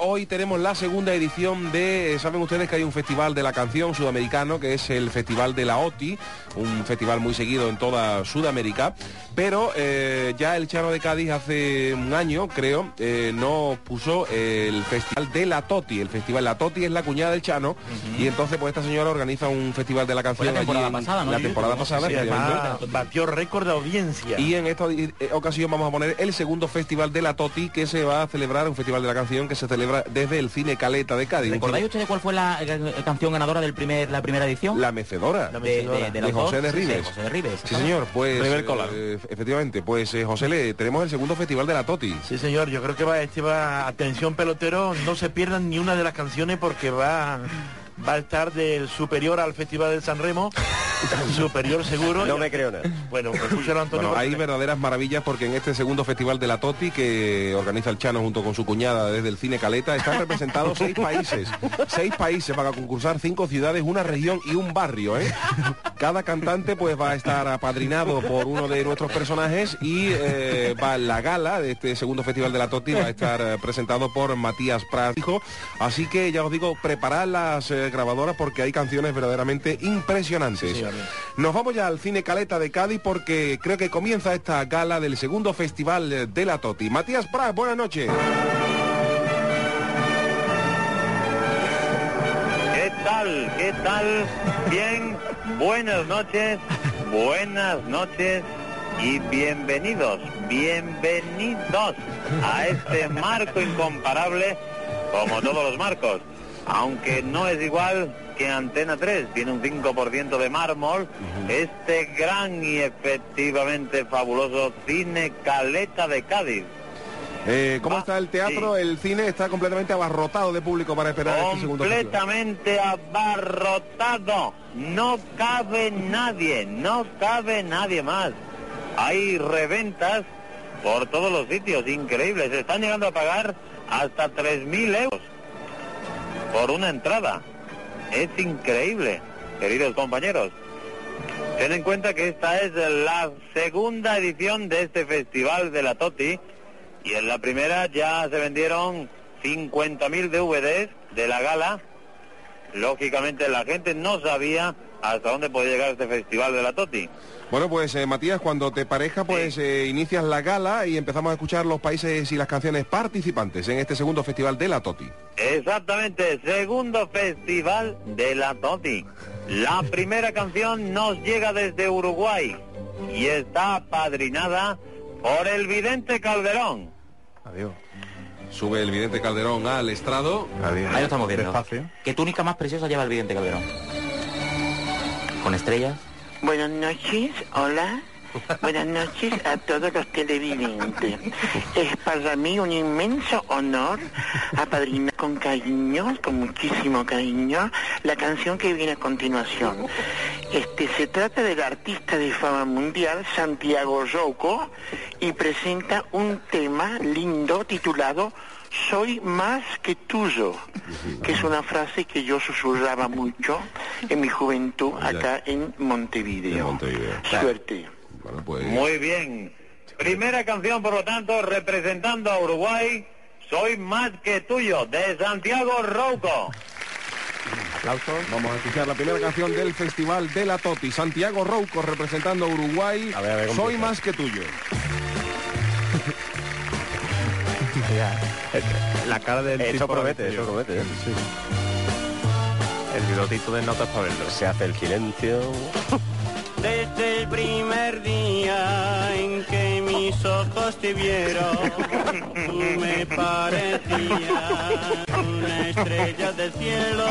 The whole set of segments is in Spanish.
hoy tenemos la segunda edición de, saben ustedes que hay un festival de la canción sudamericano, que es el Festival de la OTI, un festival muy seguido en toda Sudamérica, pero eh, ya el Chano de Cádiz hace un año, creo, eh, no puso el Festival de la Toti. El Festival La Toti es la cuñada del Chano, y entonces pues esta señora organiza un festival de la canción la temporada allí en- pasada, ¿no? la temporada pasada. Sí, efectivamente. además, batió récord de audiencia. Y en esta eh, ocasión vamos a poner el segundo festival de la Toti que se va a celebrar, un festival de la canción que se celebra desde el cine Caleta de Cádiz. ¿Recordáis ustedes cuál fue la eh, canción ganadora del primer, la primera edición? La mecedora. La de, de, mecedora. de de los dos, José de sí, Ribes. José de Ribes. Sí, señor, pues River eh, efectivamente, pues eh, José le tenemos el segundo festival de la Toti. Sí, señor, yo creo que va, este va, atención pelotero, no se pierdan ni una de las canciones porque va, va a estar del superior al Festival del San Remo, superior seguro. No me creo nada. Bueno, pues escúchalo Antonio. Bueno, hay verdaderas maravillas porque en este segundo festival de la Toti que organiza el Chano junto con su cuñada desde el cine Caleta están representados seis países. Seis países para concursar cinco ciudades, una región y un barrio, ¿eh? Cada cantante pues va a estar apadrinado por uno de nuestros personajes y eh, va la gala de este segundo festival de la Toti va a estar eh, presentado por Matías Prat, hijo. Así que ya os digo, preparad las eh, grabadoras porque hay canciones verdaderamente impresionantes. Sí. Nos vamos ya al cine Caleta de Cádiz porque creo que comienza esta gala del segundo festival de la Toti. Matías Prat, buenas noches. ¿Qué tal? ¿Qué tal? Bien, buenas noches, buenas noches y bienvenidos, bienvenidos a este marco incomparable como todos los marcos. Aunque no es igual que Antena 3, tiene un 5% de mármol, este gran y efectivamente fabuloso cine Caleta de Cádiz. Eh, ¿Cómo Va, está el teatro? sí. El cine está completamente abarrotado de público para esperar este segundo completamente abarrotado. No cabe nadie, no cabe nadie más. Hay reventas por todos los sitios, increíbles. Están llegando a pagar hasta 3.000 euros por una entrada. Es increíble, queridos compañeros. Ten en cuenta que esta es la segunda edición de este festival de la Toti y en la primera ya se vendieron 50.000 DVDs de la gala. Lógicamente la gente no sabía hasta dónde podía llegar este festival de la Toti. Bueno, pues eh, Matías, cuando te pareja, pues eh, inicias la gala y empezamos a escuchar los países y las canciones participantes en este segundo festival de la Toti. Exactamente, segundo festival de la Toti. La primera canción nos llega desde Uruguay y está apadrinada por el vidente Calderón. Adiós. Sube el vidente Calderón al estrado. Adiós. Ahí lo estamos viendo. Despacio. ¿Qué túnica más preciosa lleva el vidente Calderón? Con estrellas. Buenas noches, hola. Buenas noches a todos los televidentes. Es para mí un inmenso honor apadrinar con cariño, con muchísimo cariño, la canción que viene a continuación. Este se trata del artista de fama mundial Santiago Rouco y presenta un tema lindo titulado soy más que tuyo, que es una frase que yo susurraba mucho en mi juventud acá en Montevideo. Montevideo. Suerte. Bueno, pues... Muy bien. Primera canción, por lo tanto, representando a Uruguay, Soy más que tuyo, de Santiago Rouco. Aplausos. Vamos a escuchar la primera canción del Festival de la Toti. Santiago Rouco representando a Uruguay. A ver, a ver, ¿cómo Soy más que tuyo. La cara del Eso tipo promete, eso promete. ¿eh? El bigotito de notas para verlo. Se hace el silencio. Desde el primer día en que mis ojos te vieron, tú me parecías una estrella del cielo.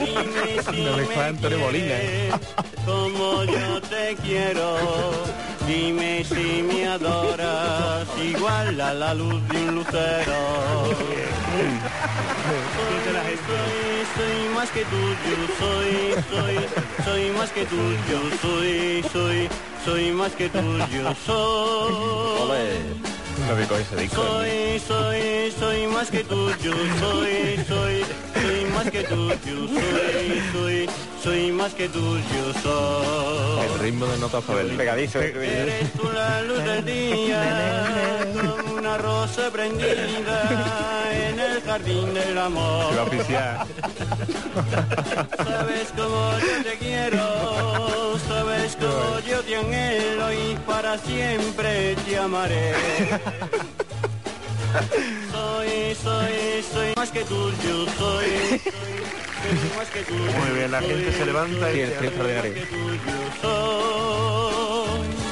Dime si No me Molina, ¿eh? quieres como yo te quiero. Dime si me adoras igual a la luz de un lucero. Soy, soy, soy más que tuyo, soy, soy, soy más que tuyo, soy, soy, soy más que tuyo, soy. Ese disco. Soy, soy, soy más que tuyo, soy, soy, soy más que tuyo, soy, soy, soy más que tuyo, soy. El ritmo de notas para verlo. Pegadizo. ¿eh? Eres tú la luz del día, una rosa prendida en el jardín del amor. Se va a oficiar. Sabes cómo yo te quiero, sabes cómo yo te anhelo y para siempre te amaré. Soy, soy, soy más que tuyo, soy, soy más que tuyo. Muy bien, la gente se levanta y se es extraordinario. Soy,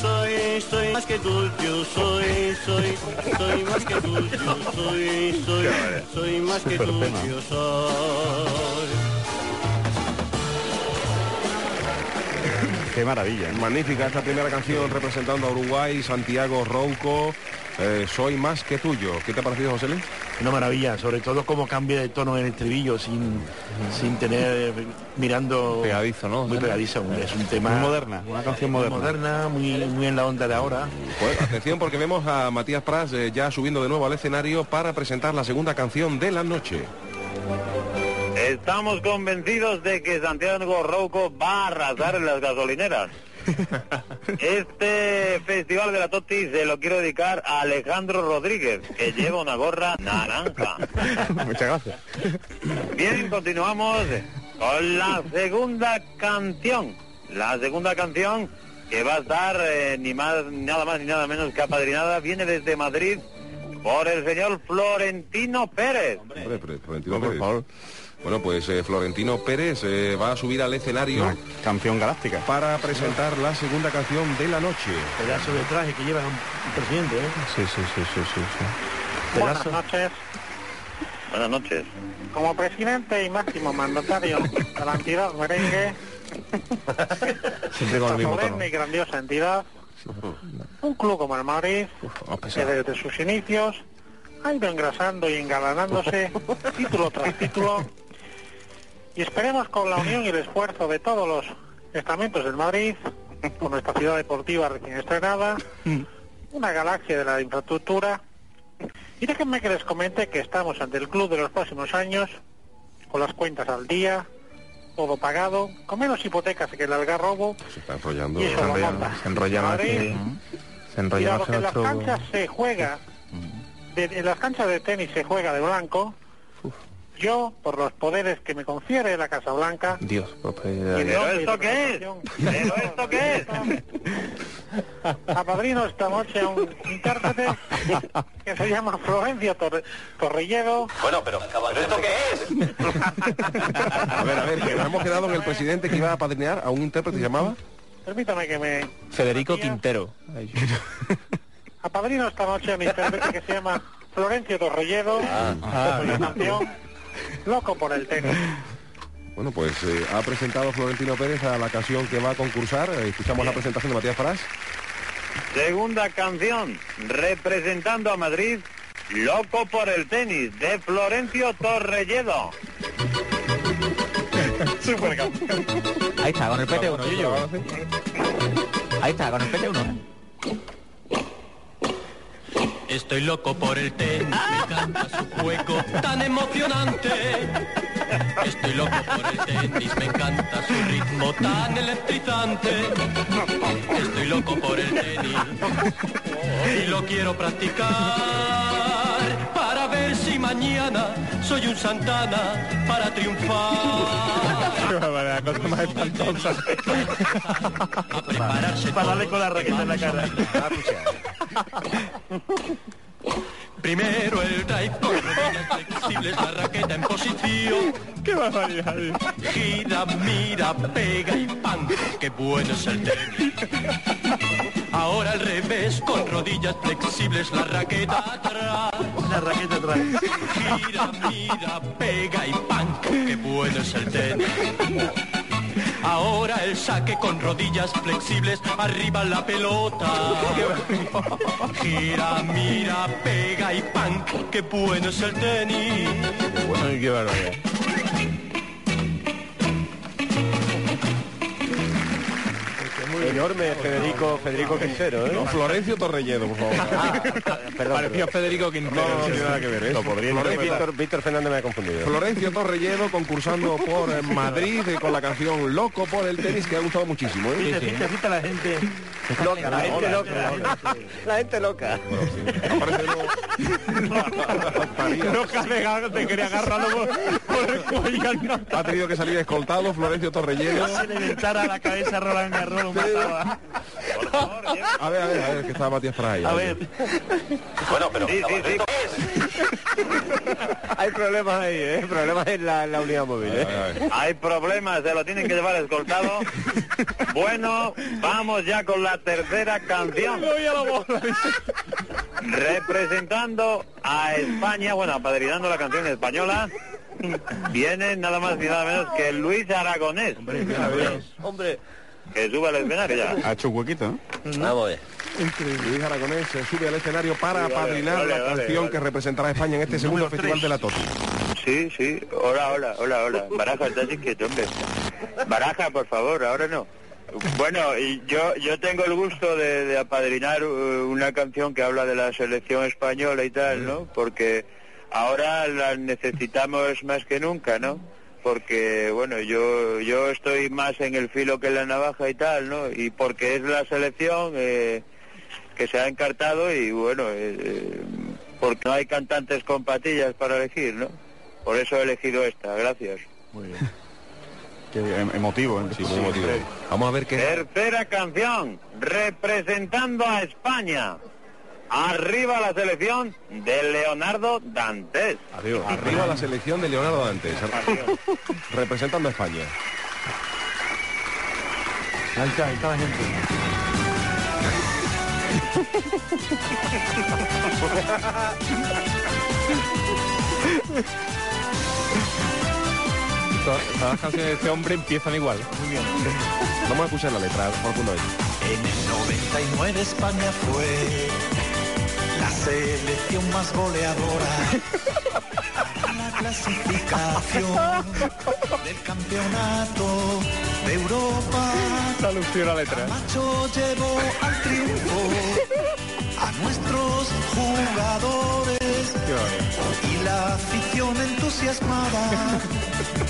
soy, soy más que tuyo, soy, soy, soy más que tuyo, soy, soy, soy más que tuyo, soy. Qué maravilla. ¿eh? Magnífica esta primera canción representando a Uruguay, Santiago Rouco. eh, soy más que tuyo. ¿Qué te ha parecido, José Luis? Una maravilla, sobre todo cómo cambia de tono en el estribillo sin, sin tener mirando Pegadizo, ¿no? muy pegadizo. Es un tema Muy moderna, una canción muy moderna. moderna, muy, muy en la onda de ahora. Pues atención porque vemos a Matías Prats eh, ya subiendo de nuevo al escenario para presentar la segunda canción de la noche. Estamos convencidos de que Santiago Rouco va a arrasar en las gasolineras. Este festival de la Toti se lo quiero dedicar a Alejandro Rodríguez, que lleva una gorra naranja. Muchas gracias. Bien, continuamos con la segunda canción. La segunda canción que va a estar eh, ni más, nada más ni nada menos que apadrinada viene desde Madrid por el señor Florentino Pérez. Hombre, por favor. Bueno, pues eh, Florentino Pérez eh, va a subir al escenario Una canción galáctica. para presentar la segunda canción de la noche. Pedazo de traje que lleva un, un presidente, ¿eh? Sí, sí, sí, sí, sí. sí. Pedazo. noches. Buenas noches. Como presidente y máximo mandatario de la entidad merengue, Siempre con el mismo tono. y grandiosa entidad, un club como el Madrid, que desde sus inicios ha ido engrasando y engalanándose título tras título, y esperemos con la unión y el esfuerzo de todos los estamentos del Madrid, con nuestra ciudad deportiva recién estrenada, una galaxia de la infraestructura, y déjenme que les comente que estamos ante el club de los próximos años, con las cuentas al día, todo pagado, con menos hipotecas que el algarrobo, Se está enrollando. y eso lo. Se enrolla Madrid, que... Se y enrolla dado más que en las canchas se juega, de- en las canchas de tenis se juega de blanco, yo, por los poderes que me confiere la Casa Blanca, Dios, y en ¿Pero esto qué es? ¿Pero esto los qué es? mexicanos, Apadrino esta noche a un intérprete que se llama Florencio Torre- Torrelledo, Bueno, pero, ¿pero esto qué es? A ver, a ver, que nos hemos quedado en el presidente que iba a padrinear a un intérprete que se llamaba. permítame que me Federico Matías, Quintero. Apadrino esta noche a un intérprete que se llama Florencio Torrelledo, ah, canción Loco por el tenis. Bueno, pues eh, ha presentado Florentino Pérez a la canción que va a concursar. Eh, escuchamos la presentación de Matías Prats. Segunda canción, representando a Madrid, Loco por el tenis, de Florencio Torrelledo. Ahí está, con el PT1, yo, yo. Ahí está, con el PT1. Estoy loco por el tenis, me encanta su juego tan emocionante. Estoy loco por el tenis, me encanta su ritmo tan electrizante. Estoy loco por el tenis y lo quiero practicar para ver si mañana soy un Santana para triunfar. la cosa más espantosa. A prepararse Para darle con la raqueta en la cara. Primero el drive con rodillas flexibles, la raqueta en posición. Qué barbaridad. Gira, mira, pega y pan, qué bueno es el tenis. Ahora al revés, con rodillas flexibles, la raqueta atrás. La raqueta atrás. Gira, mira, pega y pan, qué bueno es el tenis. Ahora el saque con rodillas flexibles, arriba la pelota. Gira, mira, pega y pan, qué bueno es el tenis. Ay, qué barbaridad. Enorme Federico, Federico Quintero, ¿eh? No, Florencio Torrelledo, por favor. Parecía Federico Quintero. No, tiene nada que ver. Lo podría Florencio, Víctor, Víctor Fernández me ha confundido. Florencio Torrelledo concursando por eh, Madrid eh, con la canción Loco por el tenis que ha gustado muchísimo. ¿eh? La gente Loca, la gente loca. La gente loca. Loca de te quería agarrarlo por, por el cuello. Ha tenido que salir escoltado Florencio Torrelleno. Si le inventara la cabeza a Roland Garros A ver, a ver, a ver, que estaba Matías para ahí. A ver, Bueno, pero... Sí, sí, sí. Hay problemas ahí, ¿eh? Problemas en la, en la unidad móvil, ¿eh? Hay problemas, se lo tienen que llevar escoltado. Bueno, vamos ya con la tercera canción. Representando a España, bueno, apadrinando la canción española, viene nada más y nada menos que Luis Aragonés. Hombre, Que sube al escenario ya. Ha hecho un huequito, ¿no? vamos a ver. Luis Aragonés se sube al escenario para apadrinar vale, la canción vale. que representará a España en este segundo Número Festival de la Toti. Sí, sí. Hola, hola, hola, hola. Baraja, estás inquieto, hombre. Baraja, por favor, ahora no. Bueno, y yo yo tengo el gusto de, de apadrinar eh, una canción que habla de la selección española y tal, ¿no? Porque ahora la necesitamos más que nunca, ¿no? Porque, bueno, yo yo estoy más en el filo que en la navaja y tal, ¿no? Y porque es la selección eh, que se ha encartado y, bueno, eh, eh, porque no hay cantantes con patillas para elegir, ¿no? Por eso he elegido esta, gracias. Qué em- emotivo, ¿eh? Sí, muy emotivo. Vamos a ver qué... Tercera canción, representando a España. Arriba la selección de Leonardo Dantes. Adiós. Arriba la selección de Leonardo Dantes. Representando a España. ahí está, ahí está la gente. Todas, las canciones de este hombre empiezan igual. Vamos a escuchar la letra por punto vez. En el 99 España fue la selección más goleadora. La clasificación del campeonato de Europa. La alusión a la letra. Macho llevó al triunfo a nuestros jugadores y la afición entusiasmada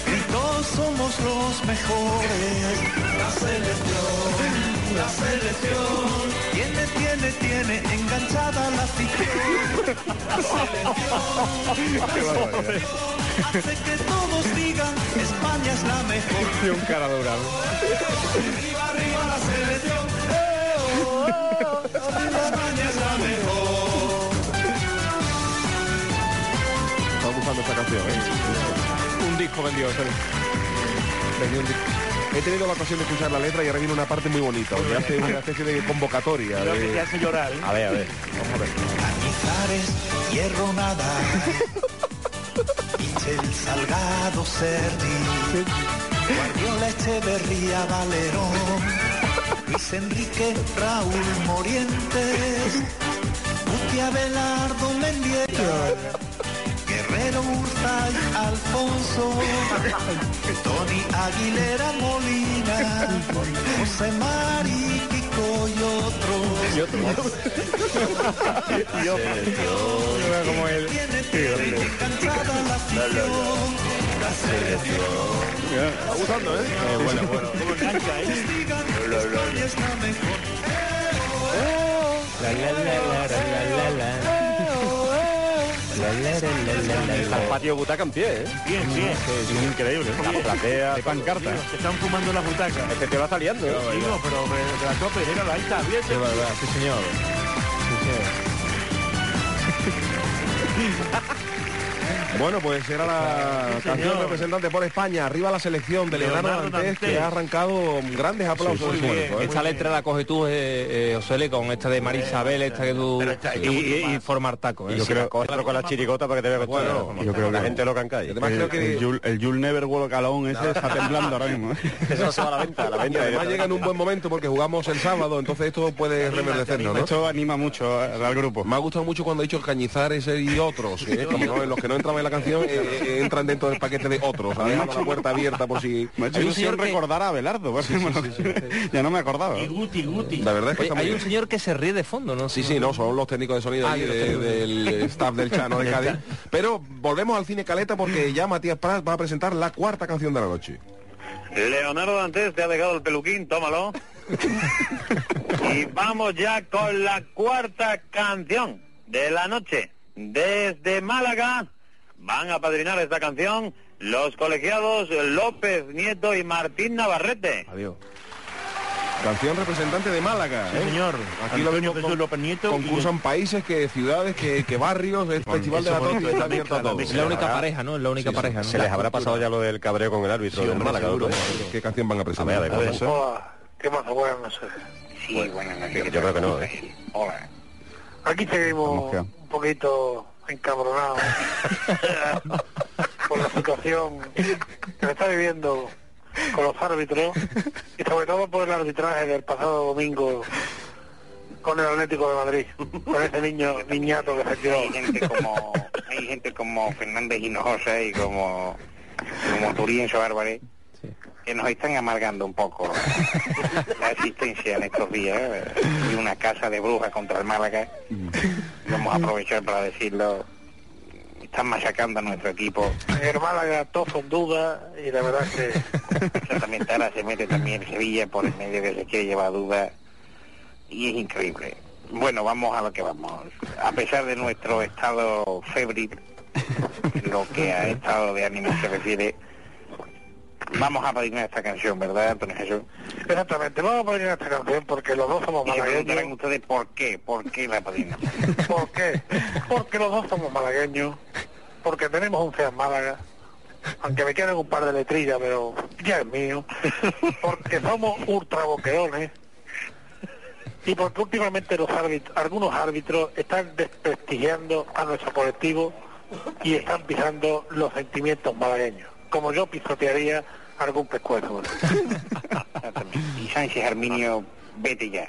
gritó somos los mejores. La selección, la selección, tiene, tiene, tiene enganchada la afición. La selección, la selección, hace que todos digan España es la mejor. Y un cara dorado. Arriba, arriba la selección. ¡Eh, oh, oh! España es la mejor. Estamos buscando esta canción. ¿eh? Un disco vendido. sorry. Venía un disco. He tenido la ocasión de escuchar la letra y ahora viene una parte muy bonita, donde hace una especie de convocatoria. Creo que te De... hace llorar. ¿eh? A ver, a ver, vamos a ver. Cañizares, Hierro Nada, Michel Salgado Sergi, Guardiola Echeverría Valerón, Luis Enrique Raúl Morientes, Guti Abelardo Mendieta, Guerrero Urzay Alfonso, Tony Aguilera Molina, José Mari Kiko y otros. Yo veo como él. Tiene, enganchada la afición, la selección. Está gustando, ¿eh? bueno, bueno. ¿Cómo engancha, eh? La. La, la, la, la, la, la, la. Está el patio butaca en pie, ¿eh? Bien, bien. Es increíble. La platea. De pancarta. Se están fumando las butacas. Este te va saliendo, ¿eh? Digo, pero de, la tope, míralo, ahí está, bien. Sí señor. Sí, señor. Bueno, pues era la Sí, canción representante por España, arriba la selección de Leonardo, Leonardo Dantes, que ha arrancado grandes aplausos Sí, momento, ¿eh? Esta letra la coges tú, eh, eh, Osele, con esta de Marisabel, esta que tú... Esta- y, y, y formar taco. ¿eh? Yo creo que con la chiricota para que te vea Bueno, yo creo que la gente loca en Y calle. además creo que El, Jul- Never Walk Alone ese está temblando ahora mismo. ¿eh? Eso se va a la venta, a la y venta. además llega en un buen momento porque jugamos el sábado, entonces esto puede reverdecernos, ¿no? Esto anima mucho al grupo. Me ha gustado mucho cuando ha dicho Cañizares y otros, ¿eh? como no, los que no entraban en la canción eh, eh, entran dentro del paquete de otros, ha dejado la puerta abierta por si... Me ha hecho ilusión recordar a Abelardo. ya no me acordaba. Y Guti, Guti. La verdad es que Oye, está muy hay un bien. señor que se ríe de fondo, ¿no? Sí, sí, no, son los técnicos de sonido Ah, de- técnicos. del staff del Chano de Cádiz. Pero volvemos al cine Caleta porque ya Matías Prats va a presentar la cuarta canción de la noche. Leonardo Dantes te ha dejado el peluquín, tómalo. Y vamos ya con la cuarta canción de la noche. Desde Málaga van a padrinar esta canción los colegiados López Nieto y Martín Navarrete. Adiós. Canción representante de Málaga, Sí, ¿eh? señor. Aquí lo vemos Jesús con- López Nieto concursan países, que ciudades, que, que barrios, el Festival de la está abierto a todos. Es la única pareja, ¿no? Es la única pareja, ¿no? Se les habrá pasado ya lo del cabreo con el árbitro Sí, hombre, Málaga. seguro. ¿no? ¿Qué canción van a A ver, presentar? a ver, ¿Puede ser? Hola, ¿qué pasa? Buenas noches. Sí, buenas noches. Yo creo que no, ¿eh? Hola. Aquí seguimos un poquito encabronados por la situación que se está viviendo con los árbitros y sobre todo por el arbitraje del pasado domingo con el Atlético de Madrid, con ese niño niñato que se tiró. Hay gente como, hay gente como Fernández Hinojosa y como, como Turienzo Álvarez que nos están amargando un poco la existencia en estos días eh, y una casa de brujas contra el Málaga. Vamos a aprovechar para decirlo. Están machacando a nuestro equipo. El Málaga todo en duda y la verdad que Exactamente, ahora se mete también Sevilla por el medio que se quiere llevar duda y es increíble. Bueno, vamos a lo que vamos. A pesar de nuestro estado febril, lo que a estado de ánimo se refiere, vamos a padrinar esta canción, ¿verdad, Antonio Jesús? exactamente, vamos a poner esta canción porque los dos somos Y malagueños. ustedes por qué, por qué la padrinamos. ¿Por qué? Porque los dos somos malagueños, porque tenemos un FEA en Málaga, aunque me quedan un par de letrillas, pero ya es mío, porque somos ultraboqueones y porque últimamente los árbitros, algunos árbitros están desprestigiando a nuestro colectivo y están pisando los sentimientos malagueños, como yo pisotearía algún pescuezo. Y Sánchez Arminio, vete ya.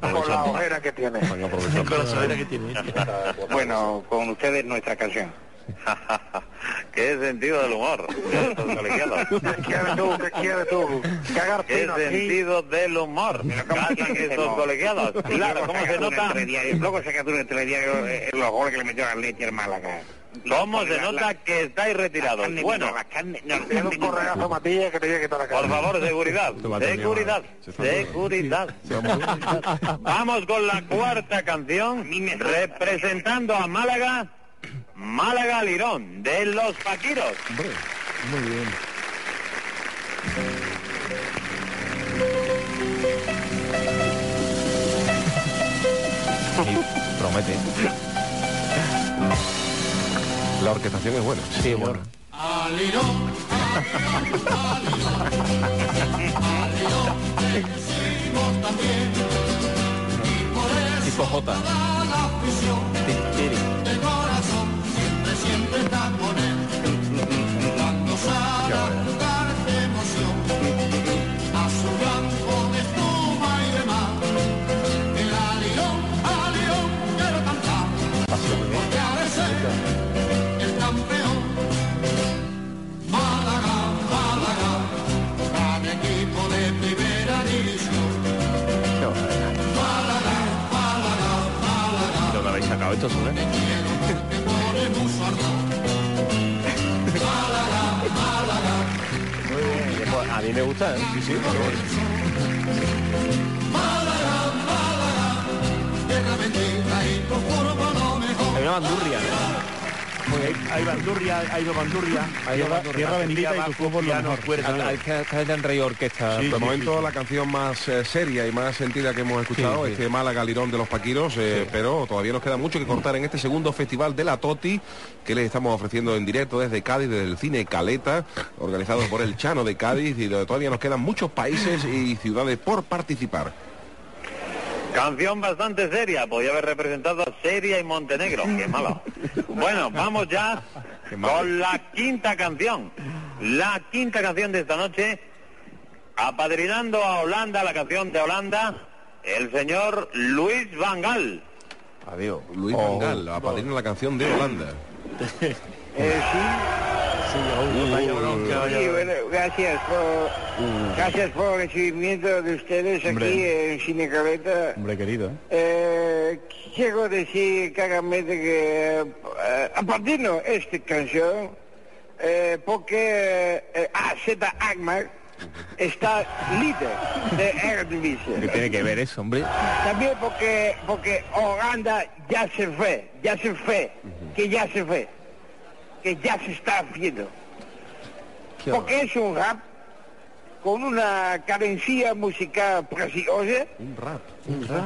Con la ojera que tiene. Con la sudadera que tiene. Bueno, con ustedes nuestra canción. Qué sentido del humor. ¿Qué quieres tú? ¿Qué quieres tú? Cagar Qué pino aquí. sentido del humor. Cazan estos colegiados. Claro, ¿cómo se nota? Luego se captura en el telediario eh, los goles que le metió a Leche al Málaga. ¿Cómo se La- la- nota que estáis retirados? carne, Bueno, carne, no, un correazo Matías que te voy a quitar la cara. por favor, seguridad. Seguridad. Seguridad. Vamos con la cuarta canción, representando a Málaga, Málaga Lirón, de los Paquiros. Y promete. La orquestación es buena. Sí, bueno. Tipo J. esto? Pues a mí me gusta, ¿eh? Sí, sí. Hay una bandurria, Pues hay, hay bandurria, hay bandurria. Hay tierra, bendita y tu fútbol. ¿no? Hay que que orquesta. De momento la canción más eh, seria y más sentida que hemos escuchado, sí. este Málaga Lirón de los Paquiros, eh, pero todavía nos queda mucho que cortar en este segundo festival de la Toti que les estamos ofreciendo en directo desde Cádiz, desde el cine Caleta, organizado por el Chano de Cádiz y todavía nos quedan muchos países y ciudades por participar. Canción bastante seria, podía haber representado a Seria y Montenegro, qué malo. Bueno, vamos ya con la quinta canción. La quinta canción de esta noche, apadrinando a Holanda, la canción de Holanda, el señor Luis Van Gaal. Adiós. Luis Van Gaal, apadrina la canción de Holanda. Sí, bueno, gracias por, gracias por el recibimiento de ustedes aquí en Cine Caleta. Hombre querido, ¿eh? Quiero decir claramente que eh, apadrino esta canción eh, porque eh, AZ Agmar está líder de Eredivisie. ¿Qué tiene que ver eso, hombre? También porque, porque Holanda ya se fue, ya se fue, que ya se fue, que ya se está haciendo. Porque es un rap con una cadencia musical preciosa Un rap.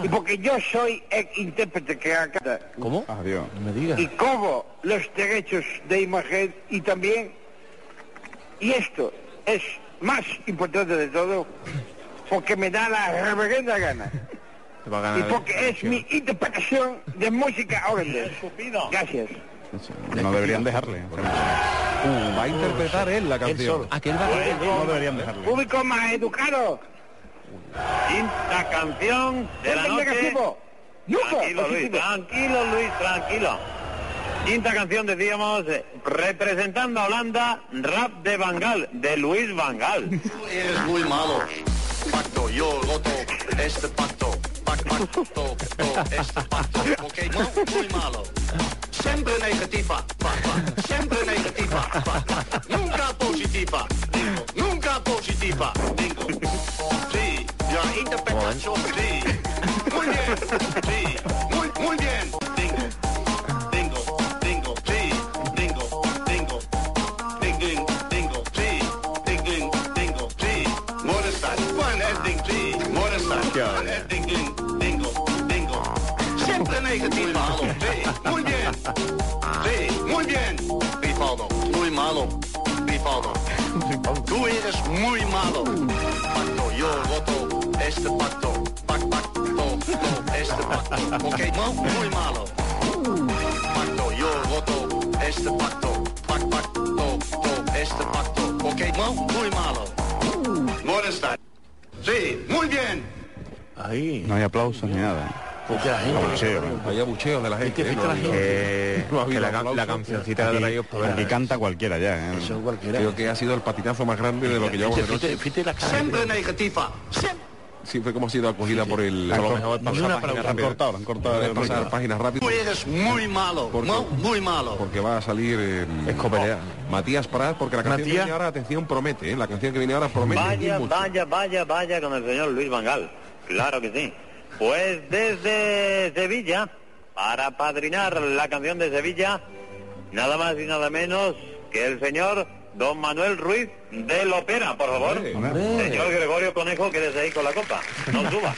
y porque yo soy el intérprete que canta ¿Cómo? Adiós. No me digas. y cobro los derechos de imagen y también, y esto es más importante de todo, porque me da la reverenda gana. Te va a Y porque es mi interpretación de música holandesa. Gracias. No deberían dejarle. Uh, va a interpretar él la canción. Aquel va No deberían dejarle. Público más educado. Quinta canción de la ¿Dónde noche. Tranquilo, Luis, tranquilo, Luis, tranquilo. Quinta canción, decíamos, eh, representando a Holanda, rap de Bangal, de Luis Bangal. Eres muy malo. Pacto, yo roto este pacto. Pac, pacto, to, pacto. Ok, mu- muy malo. Siempre negativa, siempre negativa, nunca positiva, digo, nunca positiva, digo. Sí, la interpretación, sí. Muy bien, sí, muy, muy bien, digo. Dingo, dingo, sí, ding, ding, dingo, sí, dingo, sí. Sí, muy bien, sí, muy bien. Bifaldo, muy malo, Bifaldo. Tú eres muy malo. Pacto, yo roto este pacto, pac, pacto, to, este pacto, ok, mu- muy malo pacto, yo roto este pacto, pac, pacto, to, este pacto, ok, mu- muy malo. Modesta. Sí, muy bien. Ahí. No hay aplausos ni nada. Porque la gente- Abucheo. Hay abucheos de la gente. ¿eh? la gente. Que, No la, aplausos. la cancioncita la Aquí, traído por aquí canta cualquiera ya. ¿eh? Eso cualquiera. Creo que ha sido el patinazo más grande de lo que llevamos de Fíjate, noche. fíjate la cara. Siempre negativa. Siempre. Siempre como ha sido acogida por el... A lo mejor pasar cortado, han cortado. Pasar páginas rápidas Tú eres muy malo. Muy malo. porque va a salir eh, Escopelea. Matías Prat, porque la canción que viene ahora, atención, promete, ¿eh? la canción que viene ahora promete. Vaya, vaya, vaya, vaya con el señor Luis Vangal. Claro que sí. Pues desde Sevilla, para padrinar la canción de Sevilla, nada más y nada menos que el señor Don Manuel Ruiz del Opera, por favor. Hombre. Señor Gregorio Conejo, quédese ahí con la copa. No suba.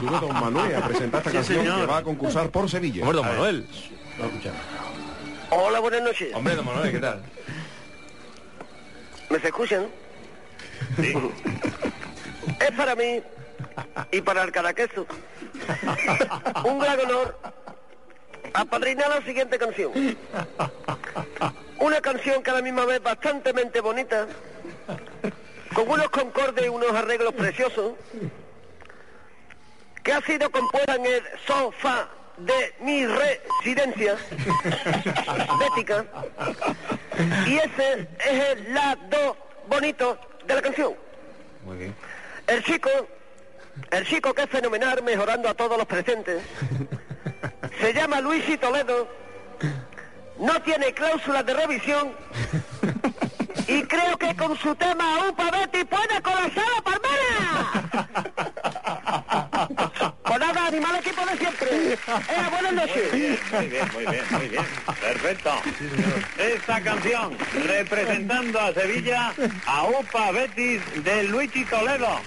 Sube Don Manuel a presentar esta Sí, canción señor. que va a concursar por Sevilla. Hombre, don Manuel. Hola, buenas noches. Hombre, don Manuel, ¿qué tal? ¿Me se escuchan? Sí. Es para mí y para el caraqueso un gran honor apadrinar la siguiente canción. Una canción que a la misma vez bastante bonita, con unos concordes y unos arreglos preciosos, que ha sido compuesta en el sofá de mi residencia bética, y ese es el lado bonito de la canción. Muy bien. El chico, el chico que es fenomenal, mejorando a todos los presentes, se llama Luis y Toledo, no tiene cláusulas de revisión y creo que con su tema Upa Betty puede colapsar la palmera. Pues nada, animal equipo de siempre. Eh, buenas noches. Muy bien, muy bien, muy bien. Perfecto. Esta canción representando a Sevilla a Upa Betis de Luigi Toledo.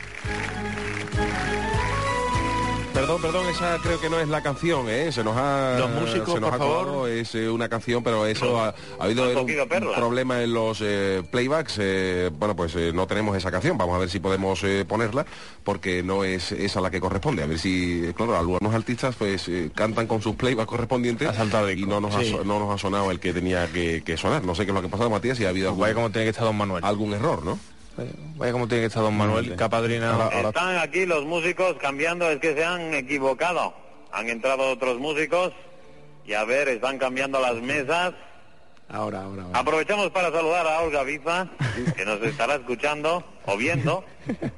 Perdón, perdón, esa creo que no es la canción, ¿eh? Se nos ha, Los músicos, se nos por ha colado, favor. es eh, una canción, pero eso ha, ha habido un, perlas. problema en los eh, playbacks. eh, bueno, pues eh, no tenemos esa canción. Vamos a ver si podemos eh, ponerla, porque no es esa la que corresponde. A ver si, claro, algunos artistas pues eh, cantan con sus playbacks correspondientes y no nos, ha, Sí. so- no nos ha sonado el que tenía que, que sonar. No sé qué es lo que ha pasado, Matías, si ha habido algún, Vaya como tiene que estar don Manuel. algún error, ¿no? Vaya como tiene que estar don Manuel, padrinado. Están aquí los músicos cambiando, es que se han equivocado. Han entrado otros músicos y a ver, están cambiando las mesas. Ahora, ahora, ahora. Aprovechamos para saludar a Olga Biza, que nos estará escuchando o viendo.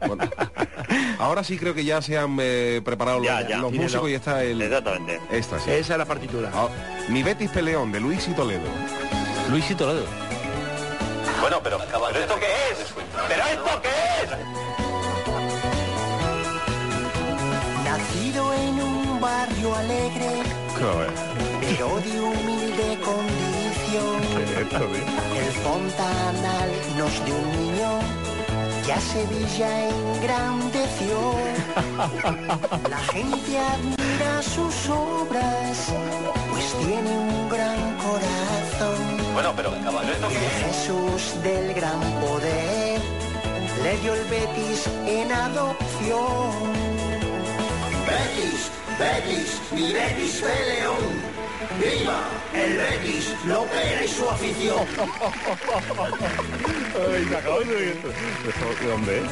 Bueno, ahora sí creo que ya se han eh, preparado Ya, los, ya. los músicos lo- y está el... Exactamente. Esta, sí. Esa es la partitura. Ah, Mi Betis Peleón, de Luis y Toledo. Luis y Toledo. Bueno, pero, ¿pero esto qué es? ¿Pero esto qué es? Nacido en un barrio alegre, pero de humilde condición, el Fontanal nos dio un niño que a Sevilla engrandeció. La gente admira sus obras, pues tiene un gran corazón. Bueno, pero, ¿pero esto Y? Jesús del gran poder le dio el Betis en adopción. Betis, Betis, mi Betis fue León. ¡Viva el Betis, Lopera y su afición! ¿De dónde es?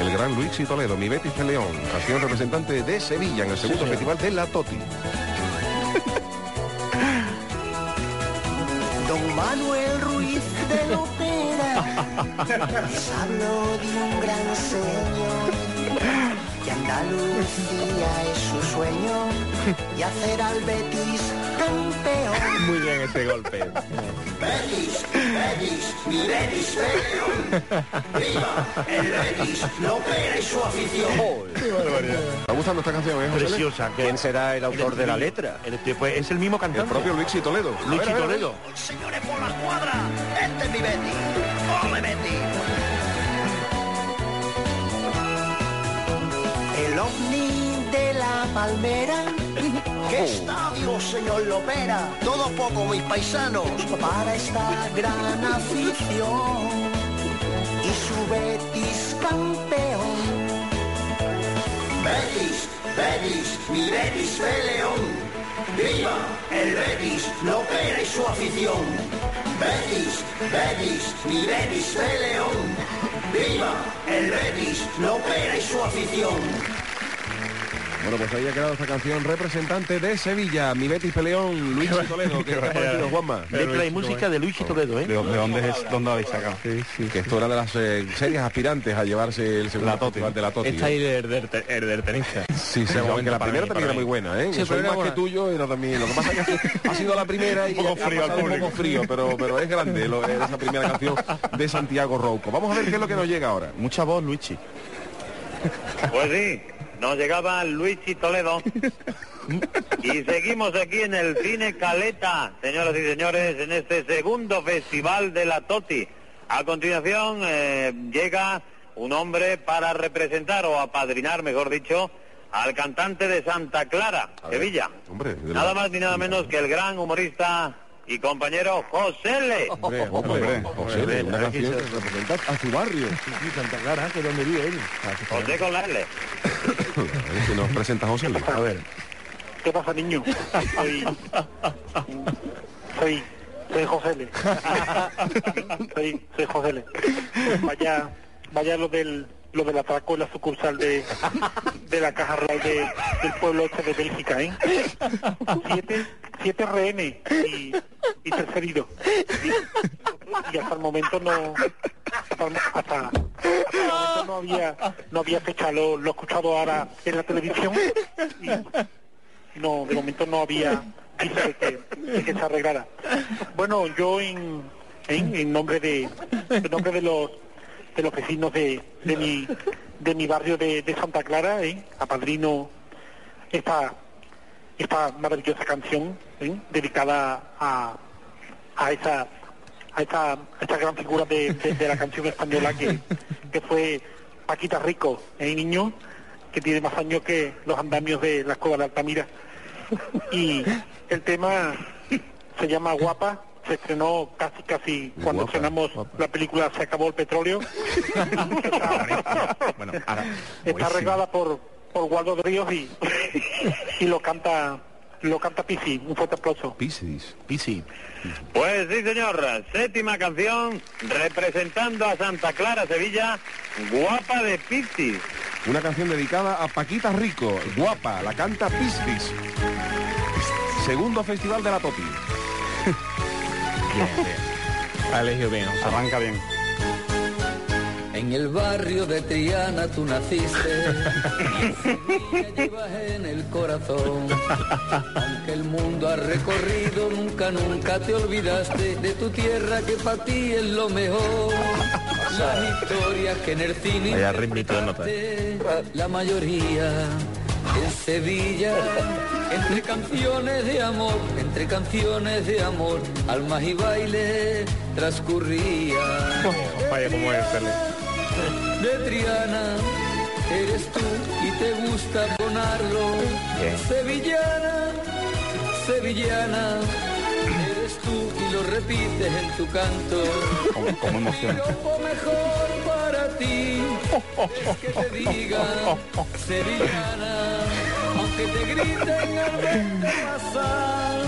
El gran Luigi Toledo, mi Betis de León, canción representante de Sevilla en el segundo festival de La Toti. Manuel Ruiz de Lopera les habló de un gran señor que Andalucía es su sueño y hacer al Betis campeón. Muy bien ese golpe. Betis, Betis, mi Betis. ¡Viva el Betis, Lopera y su afición! ¿Está gustando esta canción, eh, José? Preciosa. ¿Quién será el autor de la letra? El- pues, es el mismo El cantante. propio Luigi Toledo. Luigi ver. Toledo. Señores por la cuadra, este es mi Betis. ¡Ole Betis! El ovni de la palmera ¡Qué estadio, señor Lopera! Todo poco, mis paisanos. para esta gran afición y su Betis campeón. Betis, Betis, mi Betis León. ¡Viva el Betis, Lopera y su afición! Betis, Betis, mi Betis León. ¡Viva el Betis, Lopera y su afición! Bueno, pues ahí ha quedado esta canción representante de Sevilla, mi Betis Peleón, Luigi Toledo. ¿Qué te ha parecido, Juanma? Letra y música de Luigi Toledo, ¿eh? ¿De, de dónde es dónde habéis sacado? Que esto era de las eh, series aspirantes a llevarse el segundo La Toti. de la Toti. Esta y el del, el del tenista. Sí, sí, aunque la primera mí, también era muy buena, ¿eh? Sí, era más que buena. tuyo era también. Lo que pasa es que ha sido la primera y Un poco frío un poco frío, pero, pero es grande lo, esa primera canción de Santiago Rouco. Vamos a ver qué es lo que nos llega ahora. Mucha voz, Luigi. Pues sí, nos llegaba Luigi Toledo. Y seguimos aquí en el Cine Caleta, señoras y señores, en este segundo festival de la Toti. A continuación eh, llega un hombre para representar o apadrinar, mejor dicho, al cantante de Santa Clara, Sevilla. Hombre, de Nada más ni nada menos que el gran humorista y compañero José L. Hombre, hombre, José, Hombre, una canción se- que representa a su barrio. Sí, Santa Clara, que es donde vive él. José con la L. A ver si nos presenta José. Luis. A ver. ¿Qué pasa, niño? Soy... Soy... Soy José L. Soy, soy José L. Vaya, vaya lo del lo del atraco en la sucursal de, de la Caja Rural de, del pueblo este de Bélgica, ¿eh? Siete, siete rehenes y, y tres heridos. Y, y hasta el momento no... Hasta, hasta, el momento no había, no había fecha, lo, he escuchado ahora en la televisión y no, de momento no había visto de que, que se arreglara. Bueno, yo en, en, en nombre de en nombre de los de los vecinos de, de mi de mi barrio de, de Santa Clara, ¿eh? apadrino esta esta maravillosa canción ¿eh? dedicada a, a esa a esta, a esta gran figura de, de- de la canción española que, que fue Paquita Rico, el niño que tiene más años que los andamios de la escuela de Altamira. Y el tema se llama Guapa, se estrenó casi casi cuando Guapa, estrenamos la película Se acabó el petróleo. Bueno, ahora. Está arreglada por, por Waldo de Ríos y, y lo canta lo canta Pisi. Un fuerte aplauso. Piscis. Pisi. Pues sí, señor. Séptima canción representando a Santa Clara, Sevilla, Guapa de Piscis. Una canción dedicada a Paquita Rico, guapa, la canta Piscis. Segundo festival de la Toti. Bien, bien. Ha elegido bien. Arranca bien. En el barrio de Triana tú naciste y llevas en el corazón. Aunque el mundo ha recorrido, nunca, nunca te olvidaste de tu tierra que para ti es lo mejor. Las historias que en el cine Vaya la mayoría en Sevilla, entre canciones de amor, entre canciones de amor, almas y baile transcurría. Vaya como es, Tele. De Triana eres tú y te gusta bonarlo. Sevillana, sevillana, eres tú y lo repites en tu canto. Como, como emoción. Lo mejor para ti es que te digan sevillana, aunque te griten al verte pasar.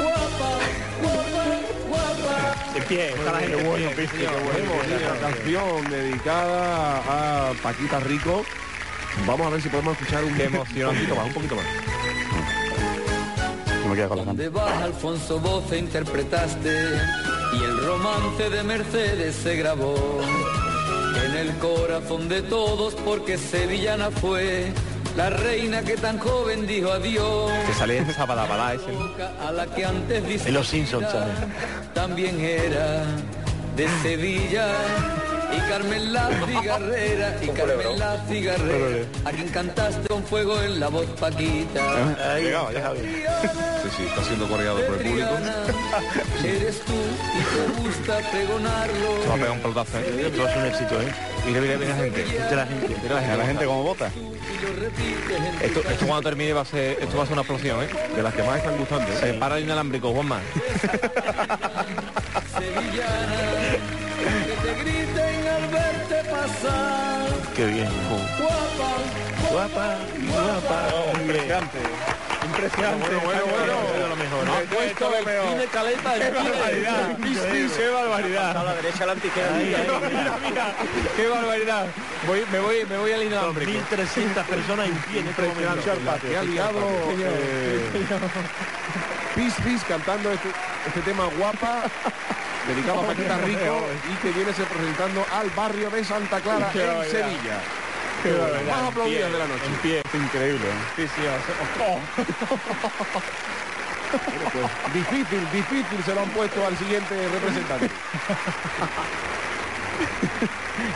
Guapa, guapa, guapa. De pie, está la gente bueno, pie, qué canción dedicada a Paquita Rico. Vamos a ver si podemos escuchar un, poquito más, un poquito más. No me queda con la ¿Dónde vas, Alfonso Boce, interpretaste? Y el romance de Mercedes se grabó en el corazón de todos porque sevillana fue la reina que tan joven dijo adiós. Que salía ese sabadabadá ese. A la que antes dice los Simpsons también era de Sevilla. Y Carmen la cigarrera, y Carmen la cigarrera, a quien cantaste con fuego en la voz Paquita. Ahí, Llegaba, ya. Sí, sí, está siendo coreado por el público. Eres tú y te gusta pregonarlo. Se va a pegar un pelotazo, ¿eh? Esto es un éxito, ¿eh? Mira, mira, mira la gente. Mira la gente. Mira la gente. La gente como vota. Esto, esto cuando termine va a ser, esto va a ser una explosión, ¿eh? De las que más están gustando. ¿eh? Se para el inalámbrico, Juanma. sevillana, Qué bien. Guapa, Guapa, guapa. Impresionante. Impresionante. Bueno, bueno, bueno. lo mejor. Ha ¿eh? puesto el cine caleta ¡Qué barbaridad! ¡Qué barbaridad! A la derecha, a la ahí, mira. Mira, ¡Qué barbaridad! Voy, me voy, me voy al inalámbrico. 1.300 personas en pie este momento. que ha liado eh, Pis Pis cantando este, este tema guapa dedicado a Paquita Rico y que viene se presentando al barrio de Santa Clara Qué en. Sevilla. Qué más aplaudidas de la noche. En pie. Es increíble. ¿eh? Sí, sí. Bueno, pues, difícil, difícil se lo han puesto al siguiente representante.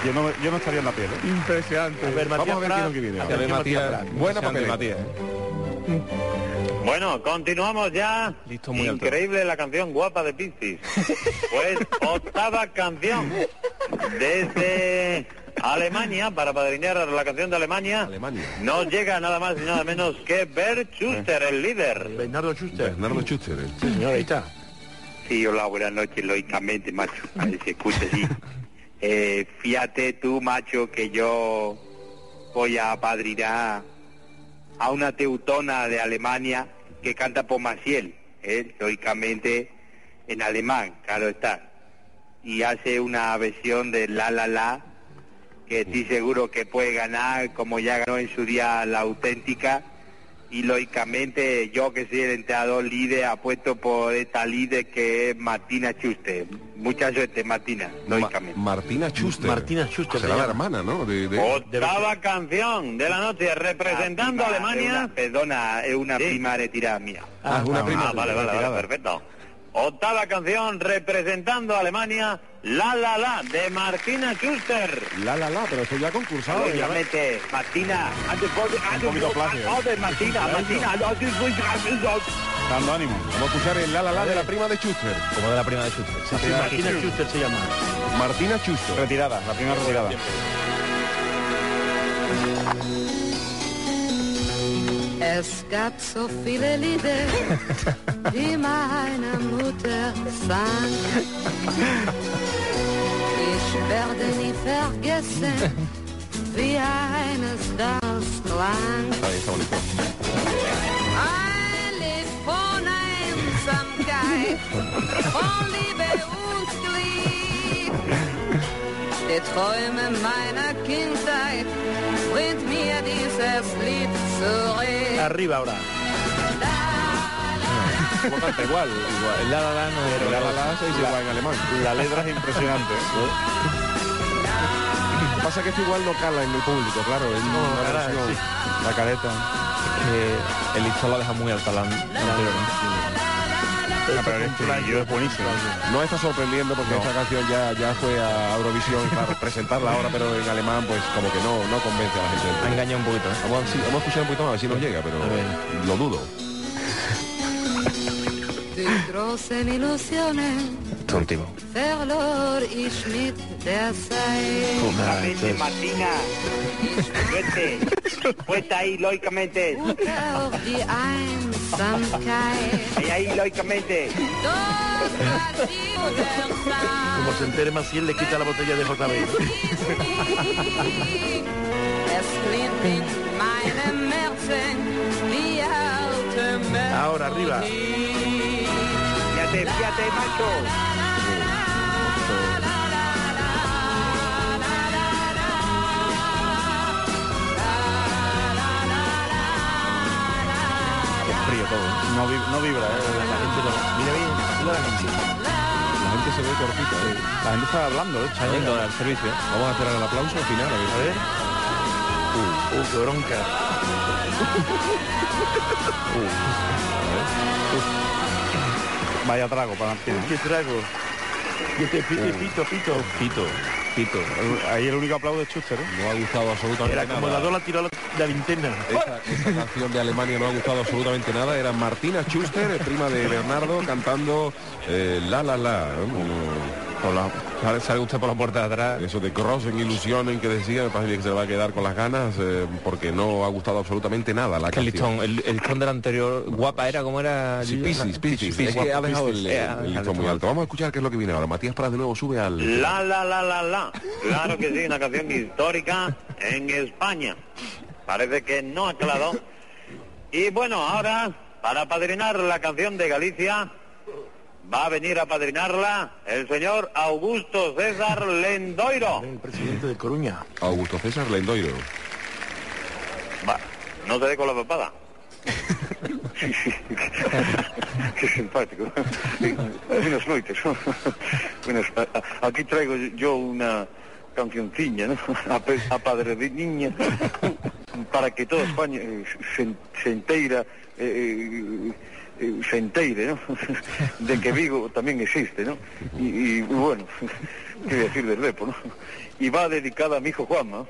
Yo no, yo no estaría en la piel. ¿eh? A Impresionante. Vamos Matías a ver Prat. quién es que viene. A ver, Matías. Buena papeleta. Matías. Bueno, continuamos ya. Listo, muy alto. Increíble la canción guapa de Piscis. Pues octava canción desde Alemania para padrinear la canción de Alemania. Alemania. Nos llega nada más y nada menos que Bert Schuster, el líder. Bernardo Schuster. Bernardo Schuster. eh. Sí, señor, ahí está. Sí, hola, buenas noches, lógicamente, macho. A ver si escucha, sí. Eh, fíjate tú, macho, que yo voy a padrinar a una teutona de Alemania que canta por Maciel, ¿eh? lógicamente en alemán, claro está. Y hace una versión de La La La, que estoy seguro que puede ganar, como ya ganó en su día la auténtica. Y lógicamente yo que soy el entrenador líder apuesto por esta líder que es Martina Schuster. Mucha suerte Martina, Ma- lógicamente. Martina Schuster. Martina Schuster Será se la hermana, ¿no? De, de- Octava canción de la noche representando a Ah, prima, Alemania. es una- perdona, es una Sí. prima retirada mía. Ah, es una prima Ah, vale, vale, vale, perfecto. Octava canción representando a Alemania, La La La, de Martina Schuster. La la la, pero eso ya concursado. Obviamente, Martina, antes Un poquito Martina, Martina, Dando ánimo. Vamos a escuchar el la la la de la prima de Schuster. Como de la prima de Schuster. Sí, sí, Martina Schuster se llama. Martina Schuster. Retirada, la primera retirada. Es gab so viele Lieder, die meine Mutter sang. Ich werde nie vergessen, wie eines das klang. Ein Lied von Einsamkeit, von Liebe und Glück. Die Träume meiner Kindheit bringt mir dieses Lied zurück. Arriba ahora. Igual. Igual, el la la la no Pero es la la la se dice igual en alemán. La letra es impresionante. ¿eh? pasa es que esto igual no cala en el público, claro. Es una cara, versión- sí. La careta. Que el listón la deja muy alta la, la anterior. Este La pero el estribillo es buenísimo. No está sorprendiendo porque esta canción ya, ya fue a Eurovisión para presentarla ahora, pero en alemán pues como que no, no convence a la gente. Ha engañado un poquito. ¿eh? Vamos, a- sí, vamos a escuchar un poquito más a ver si nos llega, pero lo dudo. Großen Illusionen Tontivo. verlor ich mit der Zeit. Lógicamente, Martina. Vete. Puesta ahí, lógicamente. Die Einsamkeit. Ahí, ahí, lógicamente. Como se entere Maciel, le quita la botella de JB. Es klingt in meinem Herzen wie alte Melodie. Ahora, arriba. Fíjate, fíjate, macho. Frío todo. No, vi- no vibra, ¿eh? La gente no. Mira bien, mira la gente. La gente se ve cortita, ¿eh? La gente está hablando, ¿eh? Está yendo al servicio. Vamos a esperar el aplauso al final. A ver. A ver. Uh, uh, qué bronca. Vaya trago para Martín. ¿Qué trago? ¿Qué te pito, pito, pito? Pito, pito. Ahí el único aplauso es Schuster, ¿eh? No ha gustado absolutamente El nada. acomodador la tiró la, la linterna. Esta, esta canción de Alemania no ha gustado absolutamente nada. Era Martina Schuster, prima de Bernardo, cantando eh, La La La. ¿no? Por la, sale, sale usted por la puerta de atrás. Eso de Crossen Ilusionen que decía, me parece que se le va a quedar con las ganas eh, porque no ha gustado absolutamente nada la Que el canción. listón, el, el listón del anterior, guapa era como era. Sí, Piscis, Piscis. Piscis, Es que ha dejado el. Eh, el listón muy alto. Vamos a escuchar qué es lo que viene ahora. Matías Pras de nuevo sube al... La, la, la, la, la. Claro que sí, una canción histórica en España. Parece que no ha calado. Y bueno, ahora, para padrinar la canción de Galicia, va a venir a padrinarla el señor Augusto César Lendoiro. El presidente de Coruña. Augusto César Lendoiro. Va, no te dé con la papada. Qué simpático. Buenas noches. Buenas, aquí traigo yo una cancionciña, ¿no? A, pe- a padre de niña, para que toda España eh, se, se enteira, eh, eh, se enteire, ¿no? De que Vigo también existe, ¿no? Y, y, bueno, a decir del Lepo, ¿no? Y va dedicada a mi hijo Juanma.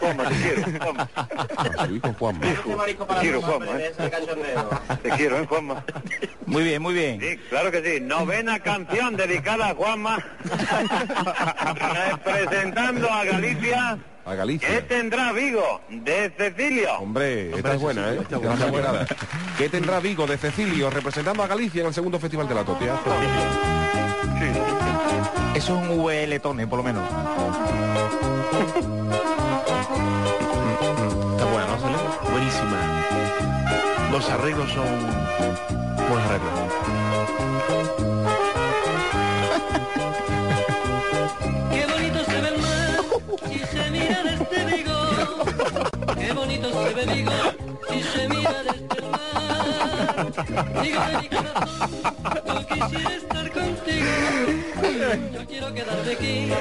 Juanma, te quiero, Juanma. A su hijo Juanma. Hijo, te quiero, Juanma, ¿eh? Te quiero, ¿eh, Juanma? Muy bien, muy bien. Sí, claro que sí. Novena canción dedicada a Juanma. Representando a Galicia. A ¿Qué Galicia. tendrá Vigo? De Cecilio. Hombre, esta es buena, ¿eh? esta es buena. está buena. ¿Qué tendrá Vigo de Cecilio representando a Galicia en el segundo festival de la Totia? Eso es un VL tone, por lo menos. Está buena, ¿no? Buenísima. Los arreglos son Buenos arreglos. Vigo. Qué bonito se ve Vigo si se mira desde el mar. Digo mi corazón, yo quisiera estar contigo. Yo quiero quedarme aquí, yo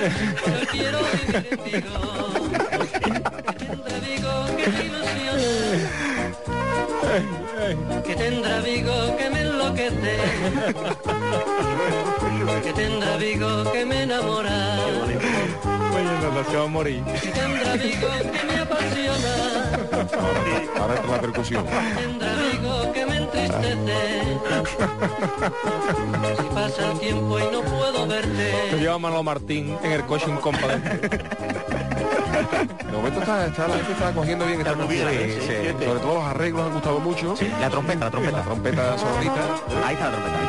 quiero vivir en Vigo. Que tendrá Vigo que me ilusiona. Que tendrá Vigo que me enloquece. Que tendrá Vigo que me enamora. Oye, morir. Que tendrá Vigo que me apasiona. Ahora entra la percusión. Tendrá Vigo que me entristece. Si pasa el tiempo y no puedo verte. lleva Manolo Martín en el coche un compa de... De momento está, está- la gente está cogiendo bien esta Está muy bien, canción. sí, Sí, sí. Sobre todo los arreglos han gustado mucho. La trompeta, la La trompeta. trompeta sonrita. Ahí está la trompeta.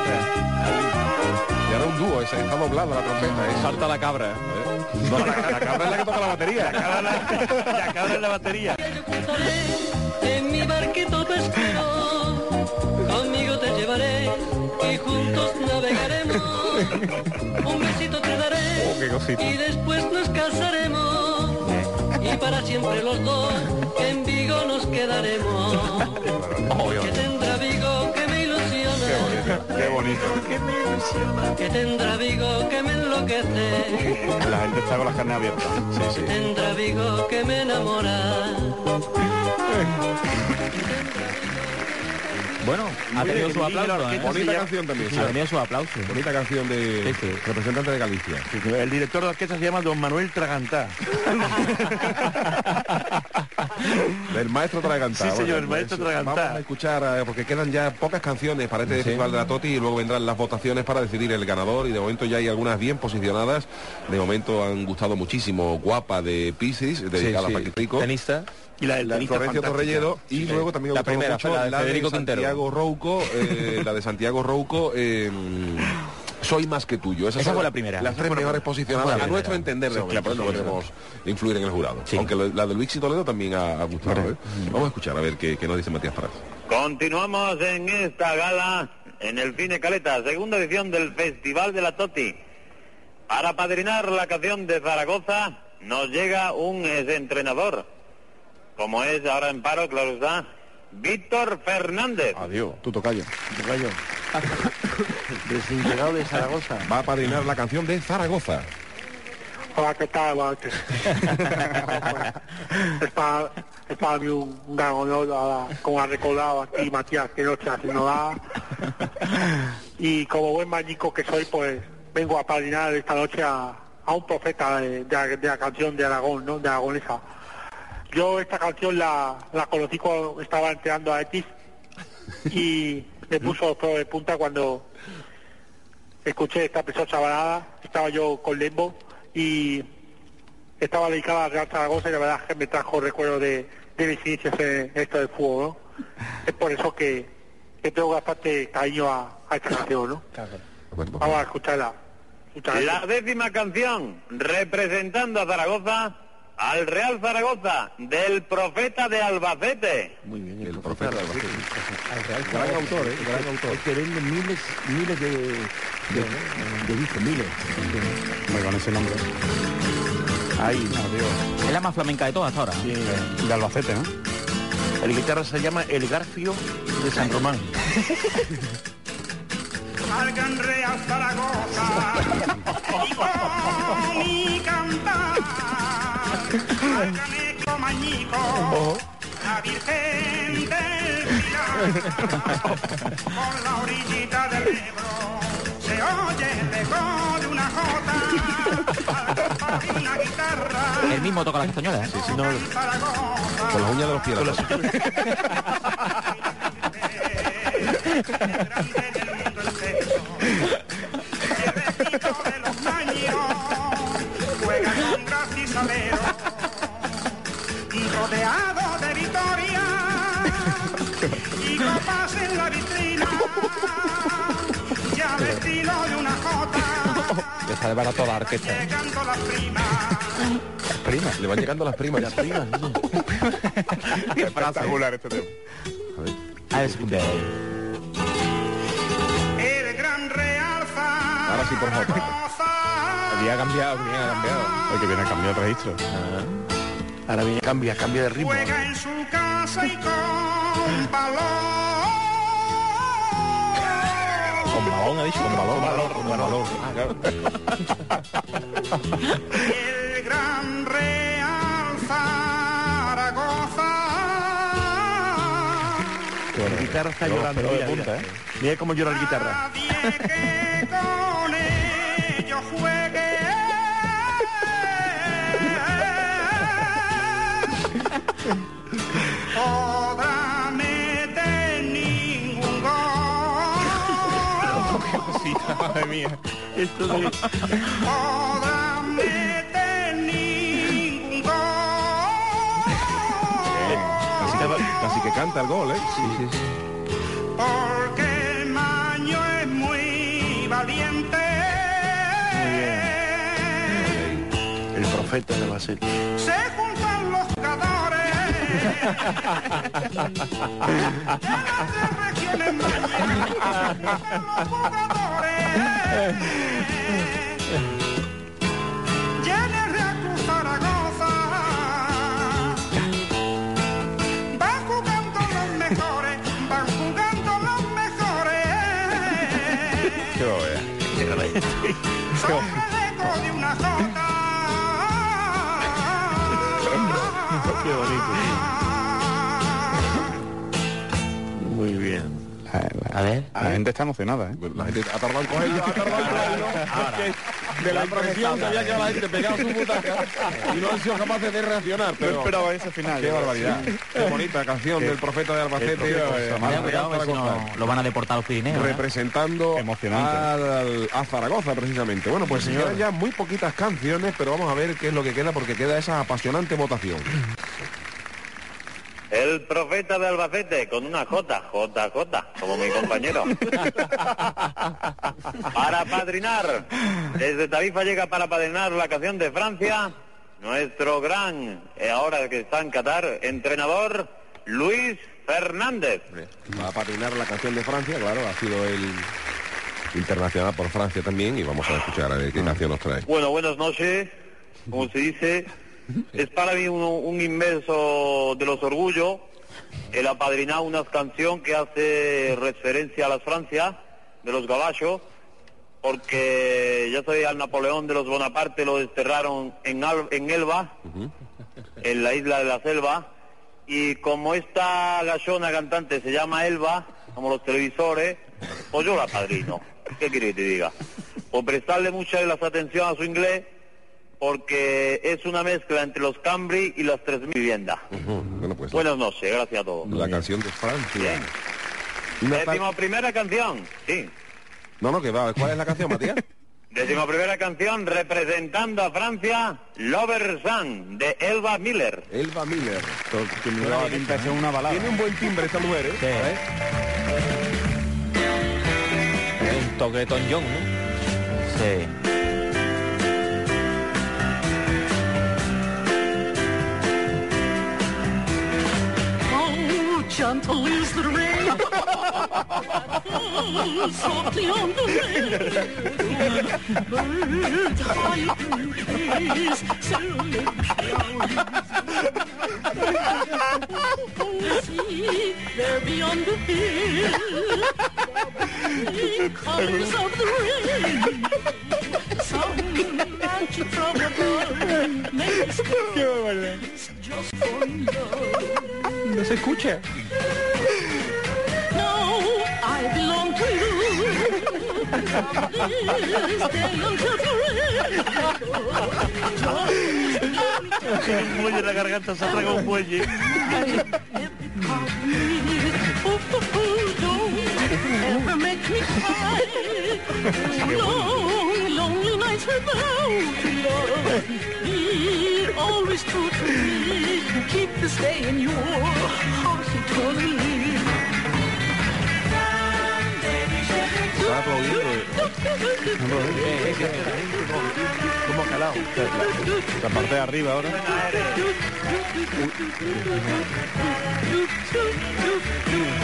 Y ahora un dúo, esa, está doblada la trompeta. ¿eh? Salta la cabra. ¿Eh? No, la, la cabra es la que toca la batería. Ya cabra la batería. En mi barquito te espero. Conmigo te llevaré y juntos navegaremos. Un besito te daré Oh, qué y después nos casaremos. Y para siempre los dos en Vigo nos quedaremos. Que tendrá Vigo que me ilusiona. Qué bonito. Que me ilusiona. Que tendrá Vigo que me enloquece. La gente está con las carnes abiertas. Sí, sí. Tendrá Vigo que me enamora. Bueno, ha tenido su aplauso, ¿eh? Bonita canción también. sí. Ha tenido su aplauso. Bonita canción de representante de Galicia. El director de orquesta se llama Don Manuel Tragantá. Del maestro Tragantá. Sí, señor, el pues, maestro Tragantá. Vamos a escuchar, eh, porque quedan ya pocas canciones para este festival de la Toti y luego vendrán las votaciones para decidir el ganador y de momento ya hay algunas bien posicionadas. De momento han gustado muchísimo Guapa de Pisces, dedicada sí. a. Tenista. Y la del La Florencio y Sí. luego también La primera mucho la de la Federico de. Santiago Rouco, eh, la de Santiago Rouco, eh, soy más que tuyo. Esa son fue la primera. Las tres mejores posicionadas a nuestro entender, de Sí, claro, no sí, podemos influir en el jurado. Sí. Aunque lo- la de Luis y Toledo también ha, ha gustado. ¿eh? Vamos a escuchar a ver qué, qué nos dice Matías Prat. Continuamos en esta gala en el Cine Caleta, segunda edición del Festival de la Toti. Para padrinar la canción de Zaragoza nos llega un exentrenador, como es ahora en paro, claro está, Víctor Fernández. Adiós. Tu tocayo. Tocayo. Desintegrado de Zaragoza. Va a padrinar la canción de Zaragoza. Hola, ¿qué tal? Hola, ¿qué- es para, es para mí un, gran honor, ahora, como ha recordado aquí Matías, que noche haciendo da. Y como buen mañico que soy, pues vengo a padrinar esta noche a, a un profeta de, de la, de la canción de Aragón, ¿no? De Aragonesa. Yo esta canción la, la conocí cuando estaba entrenando a X y me puso los pelos de punta cuando escuché esta preciosa balada, estaba yo con Lembo y estaba dedicada a Real Zaragoza y la verdad es que me trajo recuerdos de, de mis inicios en esto del fútbol, ¿no? Es por eso que, que tengo bastante cariño a, a esta canción, ¿no? Vamos a escucharla. La décima canción, representando a Zaragoza, al Real Zaragoza, del profeta de Albacete. Muy bien. El profeta de Albacete. Gran autor, ¿eh? Gran autor. Es que vende miles, miles de, de, de discos, miles. Muy con ese nombre. Ahí. Es la más flamenca de todas hasta ahora. De Albacete, ¿no? El guitarra se llama El Garfio de San Román. al Real Zaragoza y con mi cantar mañico la Virgen del Pilar por la orillita del Ebro se oye el eco de una jota una guitarra El mismo toca la castañuela, ¿eh? Sí, sí. Zaragoza Con las uñas de los pies. de y copas en la vitrina ya al estilo de una jota Está de barato la orquesta. llegando las primas Primas, le van llegando las primas. Las primas. Qué espectacular este tema. A ver, escucha. el gran real Ahora sí por Jota. Había cambiado, bien ha cambiado. Oye, que viene a cambiar el registro. Ahora viene, cambia, cambia de ritmo. juega en su casa y con balón Con balón, ha dicho. Con balón. Con balón. Ah, claro. el gran Real Zaragoza. La guitarra está llorando. Mira, punta, mira. ¿eh? Mira cómo llora la guitarra. Cosita, madre mía. Esto gol. Así que, canta el gol, ¿eh? Sí, sí, sí. Porque el maño es muy valiente. El profeta de Albacete. Se juntan los jugadores de las regiones muy bien. Los jugadores. Llenes de Cruz Zaragoza. Van jugando los mejores, van jugando los mejores. Son el eco de una jota. Qué. A ver. La gente está emocionada, ¿eh? La gente ha tardado en cogerlo, ha tardado en cogerlo. Que de la impresión se había quedado la gente pegada a su butaca y no han sido capaces de reaccionar. No Pero esperaba ese final. Qué ¿eh? barbaridad. Qué bonita canción del profeta de Albacete. lo van a deportar a los Pirineos. ¿eh? representando a Zaragoza precisamente. Bueno, pues quedan ya muy poquitas canciones, pero vamos a ver qué es lo que queda porque queda esa apasionante votación. El profeta de Albacete con una J, J, J, como mi compañero. para padrinar, desde Tarifa llega para padrinar la canción de Francia, nuestro gran, eh, ahora que está en Qatar, entrenador Luis Fernández. Va a patinar la canción de Francia, claro, ha sido el internacional por Francia también y vamos a escuchar a ver qué canción nos trae. Bueno, buenas noches, como se dice. Es para mí un, un inmenso de los orgullos el apadrinar una canción que hace referencia a las Francias de los gaballos, porque ya sabía al Napoleón de los Bonaparte lo desterraron en, Al- en Elba, en la isla de la selva, y como esta gallona cantante se llama Elba, como los televisores, pues yo la padrino. ¿Qué quiere que te diga? Por prestarle mucha de las atención a su inglés, porque es una mezcla entre los Cambri y las 3.000 viviendas. Bueno, pues Buenas noches, gracias a todos. la canción de Francia. Décimo primera canción, sí. No, no, que va. ¿Cuál es la canción, Matías? Décimo primera canción representando a Francia, Lover Sun, de Elba Miller. Elba Miller. Que me daba pinta de una balada. Tiene un buen timbre esta mujer, ¿eh? Sí. Un toque de ¿no? Sí. chum to lose the ring. Softly on the ring. See, there beyond the hill colors of the rain. No se escucha. Un muelle en la garganta, se ha tragado un muelle. Ever make me cry. Long, lonely nights without love. Be always true to me. Keep this day in your heart eternally. Está aplaudiendo. ¿Cómo ha calado? La parte de arriba ahora.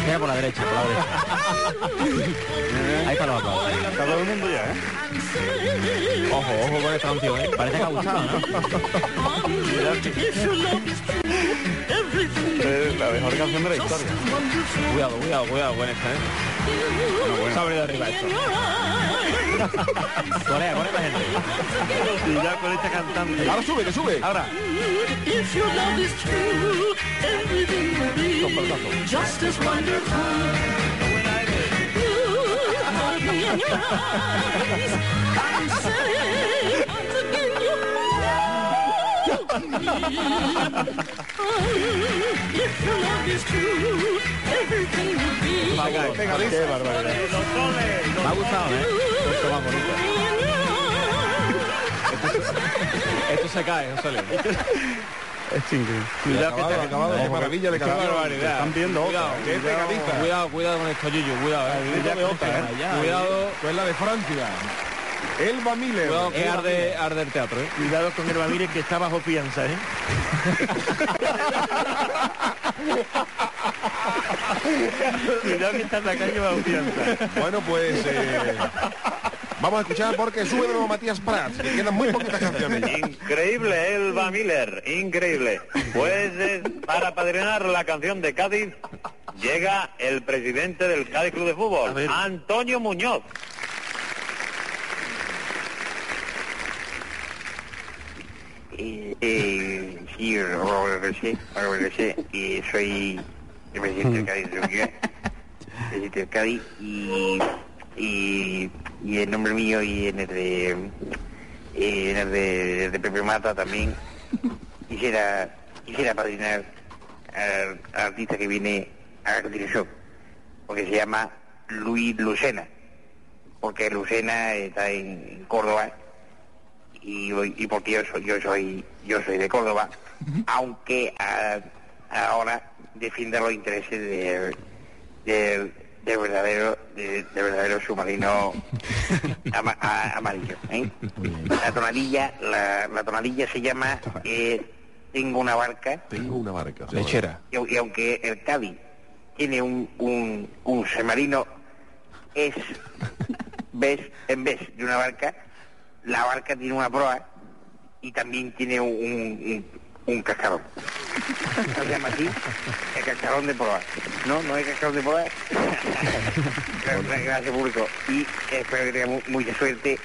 Mira por la derecha, por la derecha. Ahí está los aplausos. Está todo el mundo ya, ¿eh? Ojo, ojo con esta canción, ¿eh? Parece que ha gustado, ¿no? Es la mejor canción de la historia. Cuidado, cuidado, cuidado con esta, ¿eh? bueno. Sabe de arriba esto. Corea, Corea la gente. Y ya con esta cantante. Ahora sube, que sube. Ahora. If Qué barbaridad. Me ha gustado, ¿eh? Esto más bonito. Esto se cae, José Luis. Es increíble. Cuidado, acabado, acabado. Qué maravilla de Qué barbaridad. Están viendo. Cuidado, Qué pegadiza. Cuidado, cuidado con esto, Yuyu, cuidado, eh. ¿eh? Cuidado, Pues la de Francia. Elba Miller. cuidado que arde, arde el teatro, eh. Cuidado con el Bamire que está bajo fianza, ¿eh? Cuidado que está en la calle bajo fianza. Bueno, pues eh, vamos a escuchar porque sube de nuevo Matías Prats, que quedan muy poquitas canciones. Increíble, Elba Miller, increíble. Pues eh, para padrinar la canción de Cádiz, llega el presidente del Cádiz Club de Fútbol, Antonio Muñoz. Eh, eh, sí, lo regresé, lo regresé, y soy el presidente del Cádiz de presidente Cádiz, y, y, y en nombre mío y en el de, en el de, de Pepe Mata también, quisiera, quisiera padrinar al, al artista que viene a continuación, porque se llama Luis Lucena, porque Lucena está en, en Córdoba y, y porque yo soy, yo soy, yo soy de Córdoba, aunque ah, ahora defienda los intereses de, de- del verdadero, de- del verdadero submarino ama- a- amarillo. ¿eh? La tonadilla, la, la tonadilla se llama eh, Tengo una barca. Tengo una barca. Lechera. Y, au- y aunque el Cádiz tiene un, un, un submarino, es vez en vez de una barca, la barca tiene una proa y también tiene un, un, un cascarón. Se llama así, el cascarón de proa. No, no es cascarón de proa. Gracias, público. Y espero que tenga mu- mucha suerte.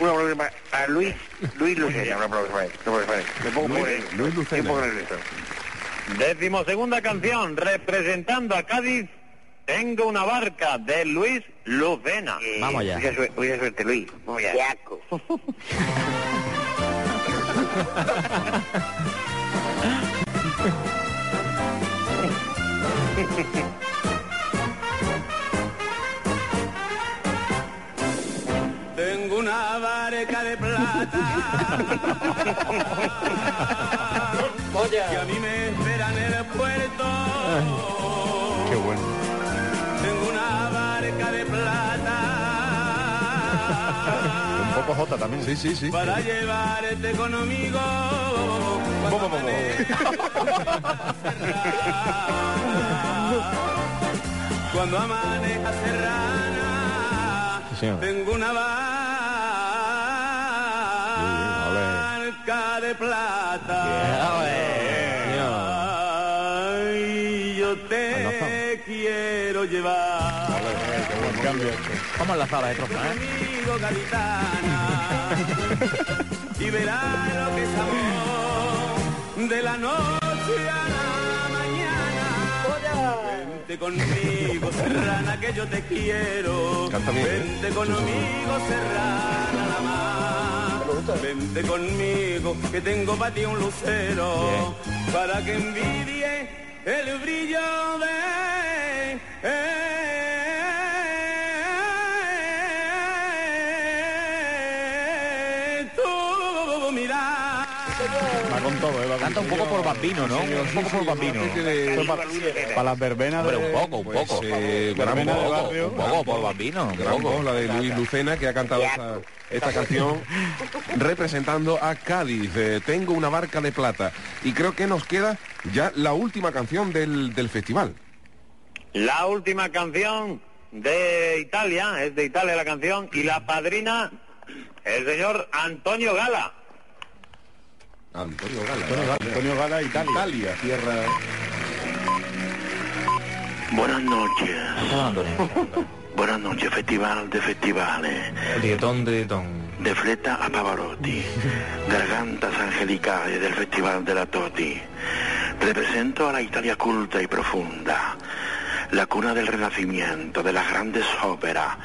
Un aplauso para, Luis, Luis Lucena, un aplauso para él. un aplauso para él. Me pongo poco nervioso. Luis Lucena. Décimo segunda canción, representando a Cádiz, Tengo una barca, de Luis Lucena. Eh, Mucha, suerte, mucha suerte, Luis. Vamos allá. Tengo una barca de plata que a mí me espera en el puerto. Poco Jota también. Sí, sí, sí. para llevarte conmigo. Cuando amanezca Cuando amanezca serrana, Sí, señor. tengo una barca de plata. Ay, yo te quiero llevar. Vamos a la sala de tropa, ¿eh? Conmigo, gaditana, y verás lo que es amor de la noche a la mañana. Vente conmigo, serrana, que yo te quiero. Canta bien, ¿eh? Vente conmigo, serrana, la más. Vente conmigo, que tengo para ti un lucero, para que envidie el brillo de. Va con todo, ¿eh? Va Canta un poco por bambino, ¿no? Un poco por bambino. Para, las verbenas de... un poco, un Pues, poco. Un poco por bambino. un la de Luis Lucena, que ha cantado esta, esta canción representando a Cádiz. Eh, tengo una barca de plata. Y creo que nos queda ya la última canción del, del festival. La última canción de Italia, es de Italia la canción, y la padrina, el señor Antonio Gala. Antonio Gala. Antonio Gala, Antonio Gala, Italia. Italia, tierra... Buenas noches. Buenas noches, Festival de Festivales. Dietón, dietón. De Fleta a Pavarotti. Gargantas angelicales del Festival de la Toti. Represento a la Italia culta y profunda. La cuna del renacimiento, de las grandes óperas,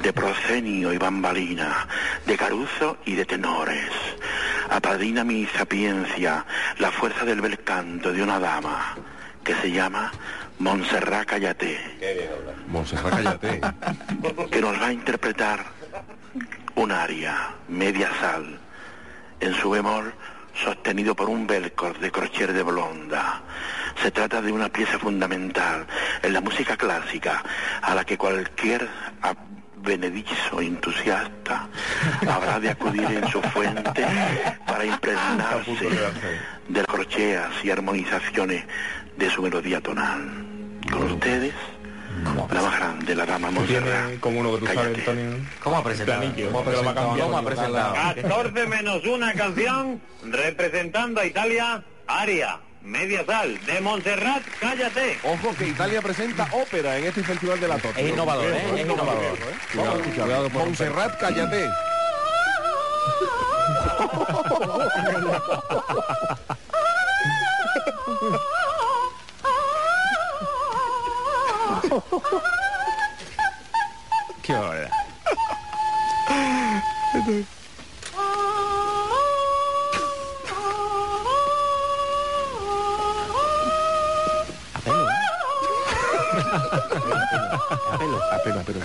de Procenio y Bambalina, de Caruso y de tenores. Apadrina mi sapiencia, la fuerza del bel canto de una dama que se llama Montserrat Callaté Montserrat Callaté. que nos va a interpretar un aria, media sal, en su bemol sostenido por un velcro de crochet de blonda. Se trata de una pieza fundamental en la música clásica a la que cualquier benedizo entusiasta habrá de acudir en su fuente para impregnarse de las corcheas y armonizaciones de su melodía tonal. Con ustedes, la más grande, la dama Montserrat. Tiene como uno que tú sabes, Antonio. ¿Cómo ha presentado? ¿Cómo ha presentado? ¿Cómo ha presentado? 14 menos una canción, representando a Italia, Aria, media sal, de Montserrat, cállate. Ojo que Italia presenta ópera en este festival de la Toti. Es innovador, ¿eh? Es innovador. Cuidado, cuidado, Montserrat, cállate. Qué hora. Apelo, apelo, apelo.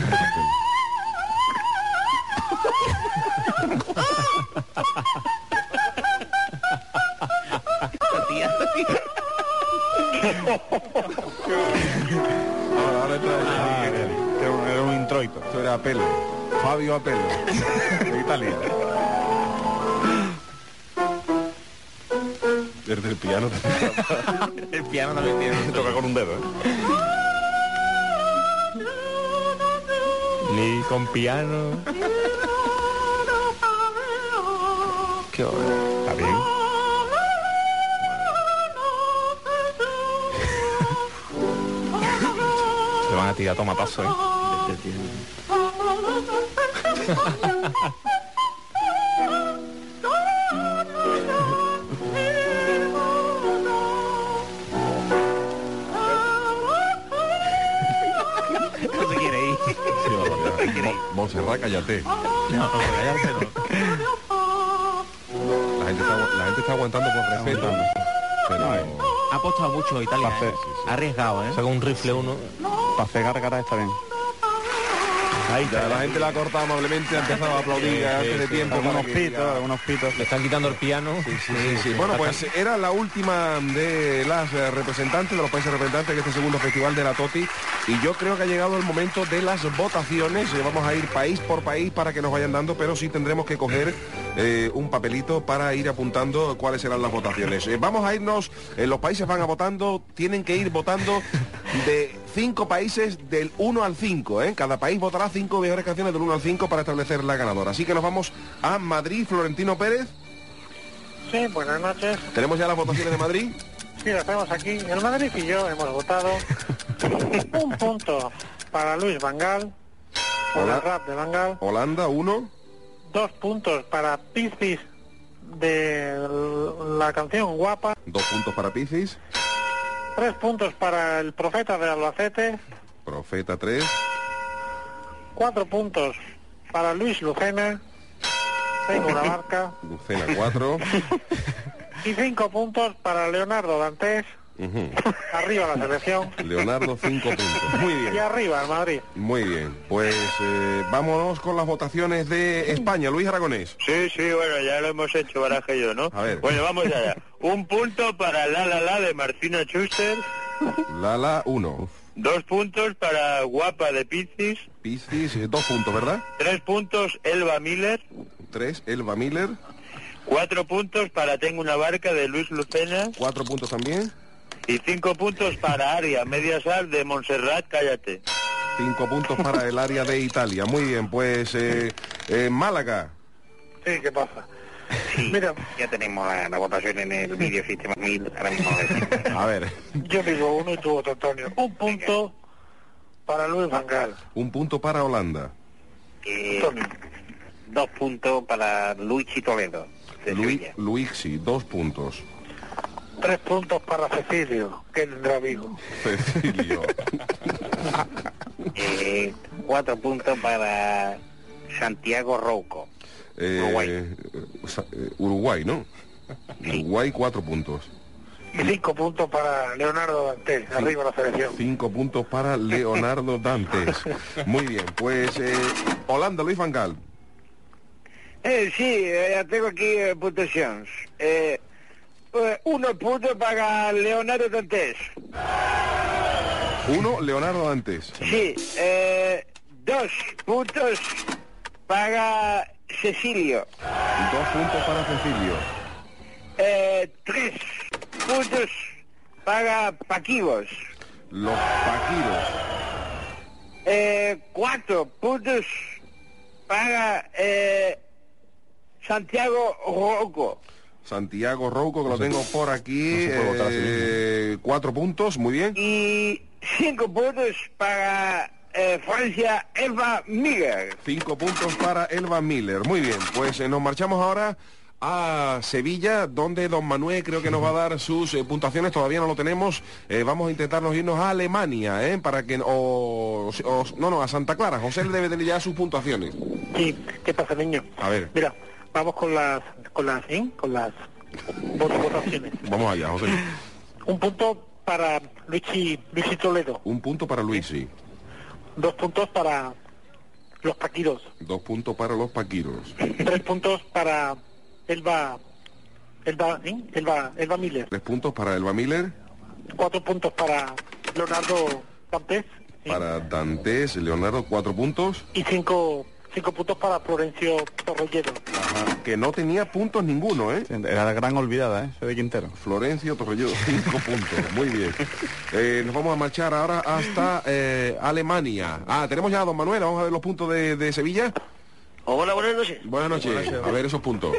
Ahora, ahora entra Ah, era, un- era un introito. Esto era Apelo. Fabio Apelo. De Italia. Desde el piano. El piano también tiene. Toca con un dedo, ¿eh? Ni con piano. Qué hora. Está bien. Le van a tirar tomatazo, ¿eh? No se quiere ir. Mo- Montserrat, cállate. No, cállate, no. La gente, está, la gente está aguantando por respeto. Pero Ha apostado mucho Italia. ¿eh? hacer, sí, sí. Ha arriesgado, ¿eh? Saca un rifle uno. Para hacer gárgara está bien. ahí está, la gente la ha cortado amablemente, ha empezado a aplaudir antes de tiempo. Algunos que pitos, algunos pitos. Le están quitando el piano. Sí, sí, sí. Bueno, pues era la última de las eh, representantes, de los países representantes de este segundo festival de la TOTI. Y yo creo que ha llegado el momento de las votaciones. Eh, vamos a ir país por país para que nos vayan dando, pero sí tendremos que coger eh, un papelito para ir apuntando cuáles serán las votaciones. Eh, vamos a irnos, eh, los países van a votando, tienen que ir votando de cinco países del 1 al 5. ¿eh? Cada país votará cinco mejores canciones del 1 al 5 para establecer la ganadora. Así que nos vamos a Madrid, Florentino Pérez. Sí, buenas noches. Tenemos ya las votaciones de Madrid. Sí, las tenemos aquí. El Madrid y yo hemos votado un punto para Luis Vangal, por Hola. el rap de Vangal, Holanda, uno. dos puntos para Piscis de la canción Guapa, Dos puntos para Piscis. Tres puntos para el Profeta de Albacete, Profeta, tres. cuatro puntos para Luis Lucena, tengo una barca, Lucena, cuatro. y cinco puntos para Leonardo Dantes, Arriba la selección, Leonardo, cinco puntos. Muy bien. y arriba el Madrid. Muy bien. Pues eh, vámonos con las votaciones de España. Luis Aragonés. Sí, sí, bueno, ya lo hemos hecho Baraja y yo, ¿no? A ver. Bueno, vamos allá. Un punto para La La La de Martina Schuster, Lala, uno. dos puntos para Guapa de Pizis, Piscis, eh, dos puntos, ¿verdad? tres puntos Elba Miller, Tres. Elba Miller. cuatro puntos para Tengo una barca de Luis Lucena Cuatro puntos también. Y cinco puntos para Aria, Media Sal de Montserrat, cállate. Cinco puntos para el área de Italia. Muy bien, pues eh, eh, Málaga. Sí, ¿qué pasa? Sí, Mira. ya tenemos la, la votación en el vídeo sistema 1000. Ahora mismo. A ver, Yo digo uno y tú otro, Antonio. Un punto para Luis Vangal. un punto para Holanda. Eh, dos puntos para Luigi Toledo, Sevilla. Luixi, dos puntos. Tres puntos para Cecilio, que tendrá Vigo. Cecilio. Eh, cuatro puntos para Santiago Rouco. Eh, Uruguay. eh, Uruguay, ¿no? Uruguay, cuatro puntos. Y cinco puntos para Leonardo Dantes, arriba la selección. Cinco puntos para Leonardo Dantes. Muy bien, pues eh, Holanda, Luis Van Gaal. Eh, sí, eh, tengo aquí eh, puntuaciones. Eh, uno punto para Leonardo Dantes. Uno, Leonardo Dantes. Sí, eh, dos puntos para Cecilio. Dos puntos para Cecilio. Eh, tres puntos para Paquivos. Los Paquiros. Eh, cuatro puntos para eh, Santiago Rocco. Santiago Rouco, que lo tengo por aquí. no se puede votar a sí eh, cuatro puntos, muy bien. Y cinco puntos para eh, Fran Francia, Eva Miguel. Cinco puntos para Elba Miller. Muy bien, pues eh, nos marchamos ahora a Sevilla, donde don Manuel creo que nos va a dar sus eh, puntuaciones, todavía no lo tenemos. Eh, vamos a intentarnos irnos a Alemania, ¿eh? Para que... O, o- no, no, a Santa Clara. José le debe tener ya sus puntuaciones. Sí, ¿qué pasa, niño? A ver, Mira, vamos con las, con las, ¿eh? Con las vot- votaciones. vamos allá, José. Un punto para Luigi, Luigi Toledo, Un punto para Luis, sí. dos puntos para los Paquiros, Dos puntos para los Paquiros. tres puntos para Elba, Elba, ¿eh? Elba, Elba Miller, Tres puntos para Elba Miller. cuatro puntos para Leonardo Campés Para Dantes, Leonardo, cuatro puntos. y cinco, cinco puntos para Florencio Torrelledo. Que no tenía puntos ninguno, ¿eh? Era la gran olvidada, ¿eh? Soy de Quintero. Florencio Torrelledo, cinco puntos. Muy bien. Eh, nos vamos a marchar ahora hasta eh, Alemania. Ah, tenemos ya a don Manuel. Vamos a ver los puntos de, de Sevilla. Hola, buenas noches. Buenas noches. A ver esos puntos.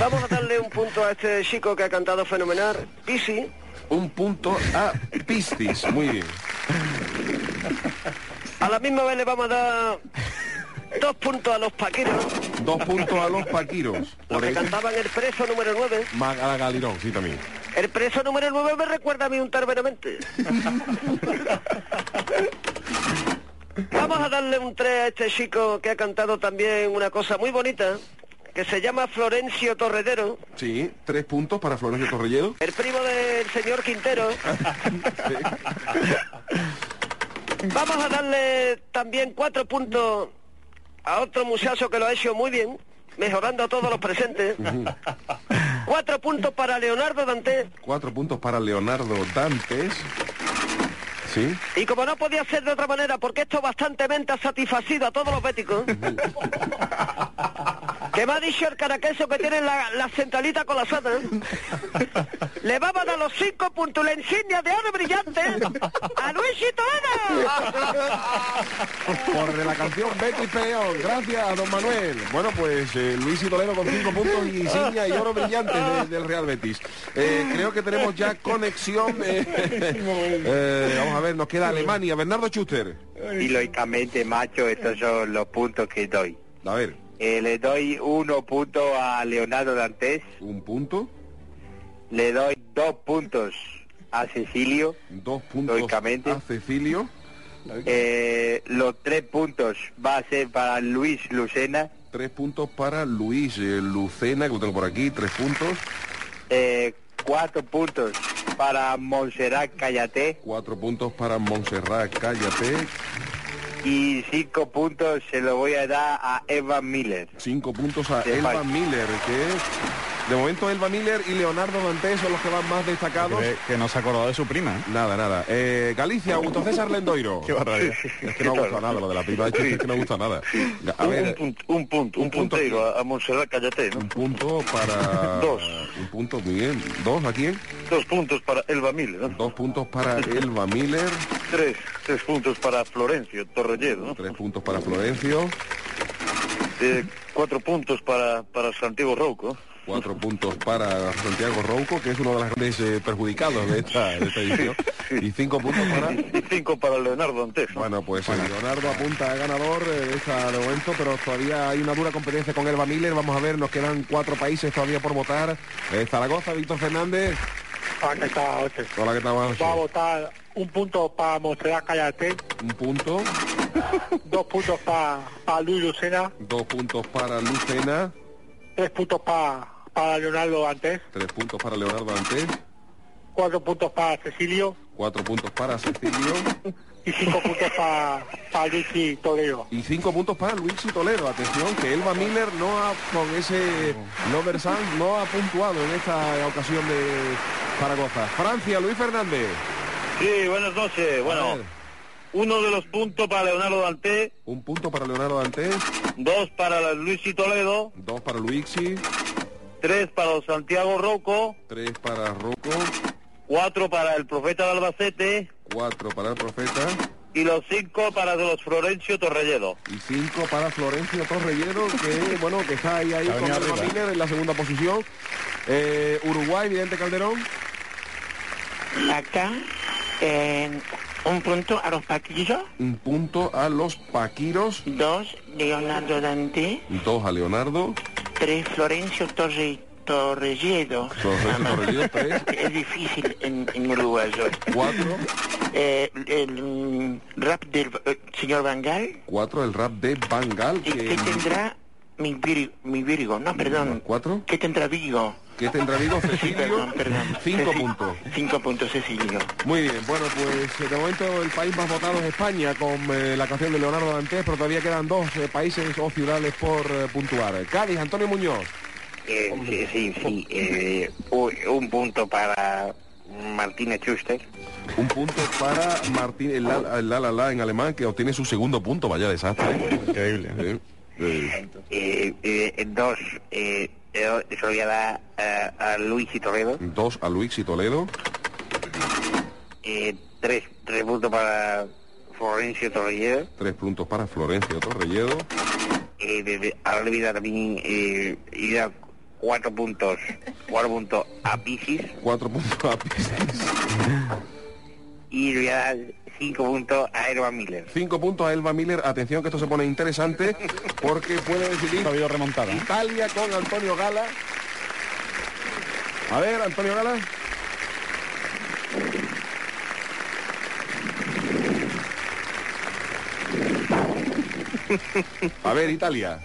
Vamos a darle un punto a este chico que ha cantado fenomenal, Pisi. Un punto a Pistis. Muy bien. A la misma vez le vamos a dar dos puntos a los paqueros, Dos puntos a los Paquiros. los Por que ese- cantaban el preso número 9. Más a Galirón, sí, también. El preso número 9 me recuerda a mí un tarveramente. Vamos a darle un 3 a este chico que ha cantado también una cosa muy bonita, que se llama Florencio Torredero, Sí, tres puntos para Florencio Torrelledo. el primo del señor Quintero. Vamos a darle también cuatro puntos a otro muchacho que lo ha hecho muy bien, mejorando a todos los presentes. Cuatro puntos para Leonardo Dante. Cuatro puntos para Leonardo Dantes. Sí. Y como no podía ser de otra manera, porque esto bastantemente ha satisfacido a todos los béticos, que me ha dicho el caraqueso que tiene la, la centralita con la sata, le vamos a dar los cinco puntos, la insignia de oro brillante a Luis Toledo. Por la canción Betty Peón. Gracias, don Manuel. Bueno, pues eh, Luis y Toledo con cinco puntos y insignia y oro brillante de- del Real Betis. Eh, creo que tenemos ya conexión. eh, eh, vamos a ver, nos queda Alemania. Bernardo Schuster. Y lógicamente, macho, estos son los puntos que doy. A ver. Eh, le doy uno punto a Leonardo Dantes. Un punto. Le doy dos puntos a Cecilio. Dos puntos lógicamente. a Cecilio. Eh, los tres puntos va a ser para Luis Lucena. Tres puntos para Luis eh, Lucena, que lo tengo por aquí. Tres puntos. Eh, cuatro puntos para Montserrat Callaté. Cuatro puntos para Montserrat Cállate. Y cinco puntos se lo voy a dar a Eva Miller. Cinco puntos a falta. Miller, que de momento Elba Miller y Leonardo Dantes son los que van más destacados. Que, que no se ha acordado de su prima. ¿eh? Nada, nada. Eh, Galicia, Augusto César Lendoiro. Qué barbaridad. Es que no ha gustado nada lo de la prima, de hecho, es que no ha gustado nada. A Un- ver, un, punto, un punto, un, un punto puntero a, a Montserrat Callaté, ¿no? un punto para... Dos. Un punto, muy bien. ¿Dos a quién? Dos puntos para Elba Miller, ¿no? Dos puntos para Elba Miller. Tres, tres puntos para Florencio Torrelledo, ¿no? Tres puntos para Florencio. Eh, cuatro puntos para, para Santiago Rouco. Cuatro puntos para Santiago Rouco, que es uno de los grandes eh, perjudicados de esta, de esta edición. Y cinco puntos para... Y cinco para Leonardo Antes. ¿no? Bueno, pues eh, Leonardo apunta a ganador eh, de esta de momento, pero todavía hay una dura competencia con Elba Miller. Vamos a ver, nos quedan cuatro países todavía por votar. Eh, Zaragoza, Víctor Fernández. Ah, ¿qué tal, José? Hola, ¿qué tal? Va a votar un punto para Montserrat Callaté, Un punto, dos puntos para Luis Lucena, dos puntos para Lucena, tres puntos para para Leonardo antes, tres puntos para Leonardo Antes, cuatro puntos para Cecilio cuatro puntos para Cecilio y cinco puntos para para Luigi Toledo. y cinco puntos para Luis y Toledo. Atención, que Elba Miller no ha, con ese Lover no ha puntuado en esta ocasión de Zaragoza. Francia, Luis Fernández. Sí, buenas noches. Bueno, uno de los puntos para Leonardo Dante, Un punto para Leonardo Dantes, dos para Luis y Toledo, dos para Luigi, tres para Santiago Rouco, tres para Rocco, cuatro para el Profeta de Albacete cuatro para el Profeta y los cinco para los Florencio Torrelledo. y cinco para Florencio Torrellero, que bueno, que está ahí, ahí con. Miller en la segunda posición. Eh, Uruguay, Vidente Calderón. Acá, en Un punto a los paquillos. Un punto a los Paquiros. Dos, Leonardo Dante. Dos a Leonardo. Tres, Florencio Torre, Torrelledo. Florencio Torrelledo, tres. Es difícil en, en uruguayo. Cuatro. Eh, el mm, rap del eh, señor Bangal. Cuatro, el rap de Bangal. ¿Y qué tendrá mi, Vir- mi Virgo? No, perdón. ¿Cuatro? ¿Qué tendrá Vigo? ¿Qué tendrá Vigo? Sí, Cecilio. perdón, perdón. Cinco Ceci- puntos. Cinco puntos, Cecilio. Muy bien, bueno, pues de momento el país más votado es España con eh, la canción de Leonardo Dantes, pero todavía quedan dos eh, países o ciudades por eh, puntuar. Cádiz, Antonio Muñoz. Eh, sí, sí, sí. eh, un punto para Martínez Schuster. Un punto para Martín, el la, el la, la, la en alemán, que obtiene su segundo punto, vaya desastre. Increíble. Eh, eh, dos, eh, eh, se lo voy a dar a, a Luis y Toledo. Dos a Luis y Toledo. Eh, tres, tres puntos para Florencio Torrelledo. Tres puntos para Florencio Torrelledo. Eh, de, de- ahora le voy a dar también eh, y da cuatro puntos, cuatro puntos a Pisis Cuatro puntos a Piscis. y le voy a dar cinco puntos a Ervan Miller. Cinco puntos a Elba Miller. Atención que esto se pone interesante porque puede decidir Ha habido remontada. Italia con Antonio Gala. A ver, Antonio Gala. A ver, Italia.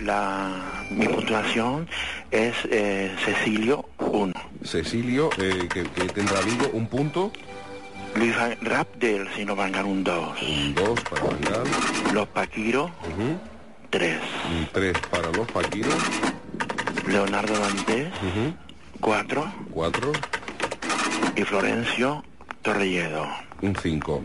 La, mi puntuación es eh, Cecilio 1. Cecilio, eh, que, que tendrá Vigo, un punto. Luis Van- Rap del señor Bangal un 2. Un dos para Bangal. Los Paquiro 3. Un tres para los Paquiros. Leonardo Dantes 4. Cuatro. Y Florencio Torrelledo. Un 5.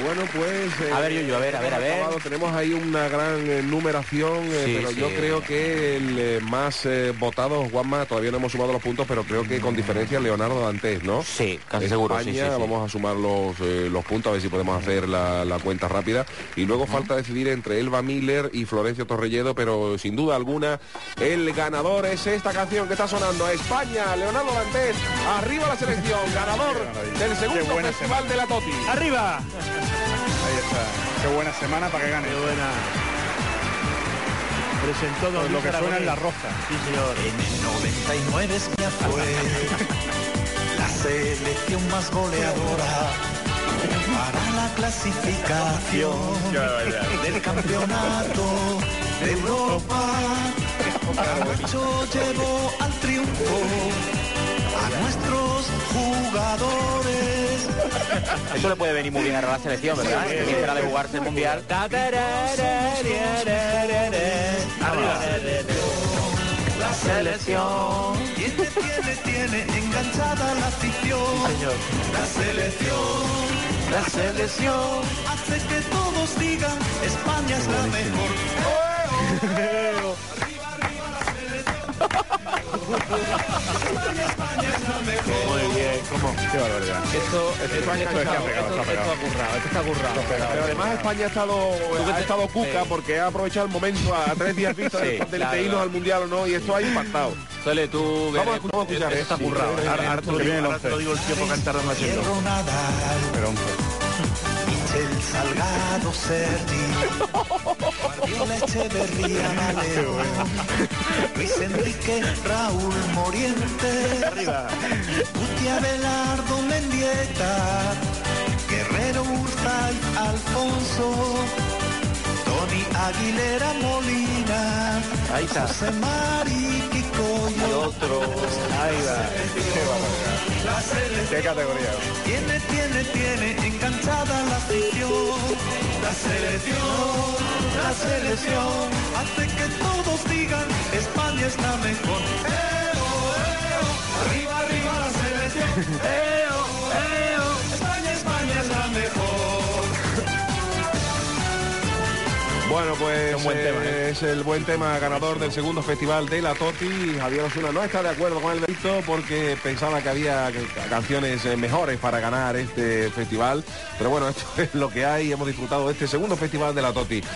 Bueno, pues... A ver, Yuyu, a ver, a ver, a ver. acabado. Tenemos ahí una gran eh, numeración, eh, Sí, pero sí. yo creo que el eh, más eh, votado, Juanma, todavía no hemos sumado los puntos, pero creo que con diferencia Leonardo Dantes, ¿no? Sí, casi España, seguro, sí, sí, sí. vamos a sumar los, eh, los puntos, a ver si podemos hacer la, la cuenta rápida. Y luego falta decidir entre Elba Miller y Florencio Torrelledo, pero sin duda alguna el ganador es esta canción que está sonando. España, Leonardo Dantes, arriba la selección, ganador del segundo festival de la Toti. ¡Arriba! Ahí está. Qué buena semana para que gane. Qué buena. Presentó Don lo que suena en la roja. Sí, señor. En el 99 España fue la selección más goleadora para la clasificación del campeonato de Europa. Mucho llevó al triunfo a nuestros jugadores. Eso le puede venir muy bien a la selección, ¿verdad? Mientras de jugarse el mundial. La selección tiene, tiene, tiene enganchada la afición. La selección, la selección hace que todos digan España es la mejor. Muy bien, ¿cómo? Qué barbaridad. Esto, esto ha esto, pegado, esto pegado. está currado. Pero además España ha estado, ha estado cuca porque ha aprovechado el momento a, a tres días vista Sí, de, claro, irnos al mundial o no y esto ha impactado. Sole, tú... Vamos a, escuchar. Esto está Sí, currado. Ahora, ahora ahora te lo digo el tiempo que han tardado Pero Michel Salgado Sergi, Guardiola Echeverría León, Luis Enrique Raúl Moriente, Guti Abelardo Mendieta, Guerrero Urzay Alfonso, Tony Aguilera Molina, Ahí está. José Mari Kiko y otro. Ahí va. Qué categoría. tiene, tiene, tiene enganchada la afición. La selección, la selección hace que todos digan España es la mejor. ¡Eo, eo! Arriba, arriba la selección. ¡Eo, eo! Bueno, pues un buen tema, eh, es el buen tema ganador del segundo festival de la Toti. Javier Osuna no está de acuerdo con el delito porque pensaba que había canciones eh, mejores para ganar este festival. Pero bueno, esto es lo que hay. Hemos disfrutado de este segundo festival de la Toti.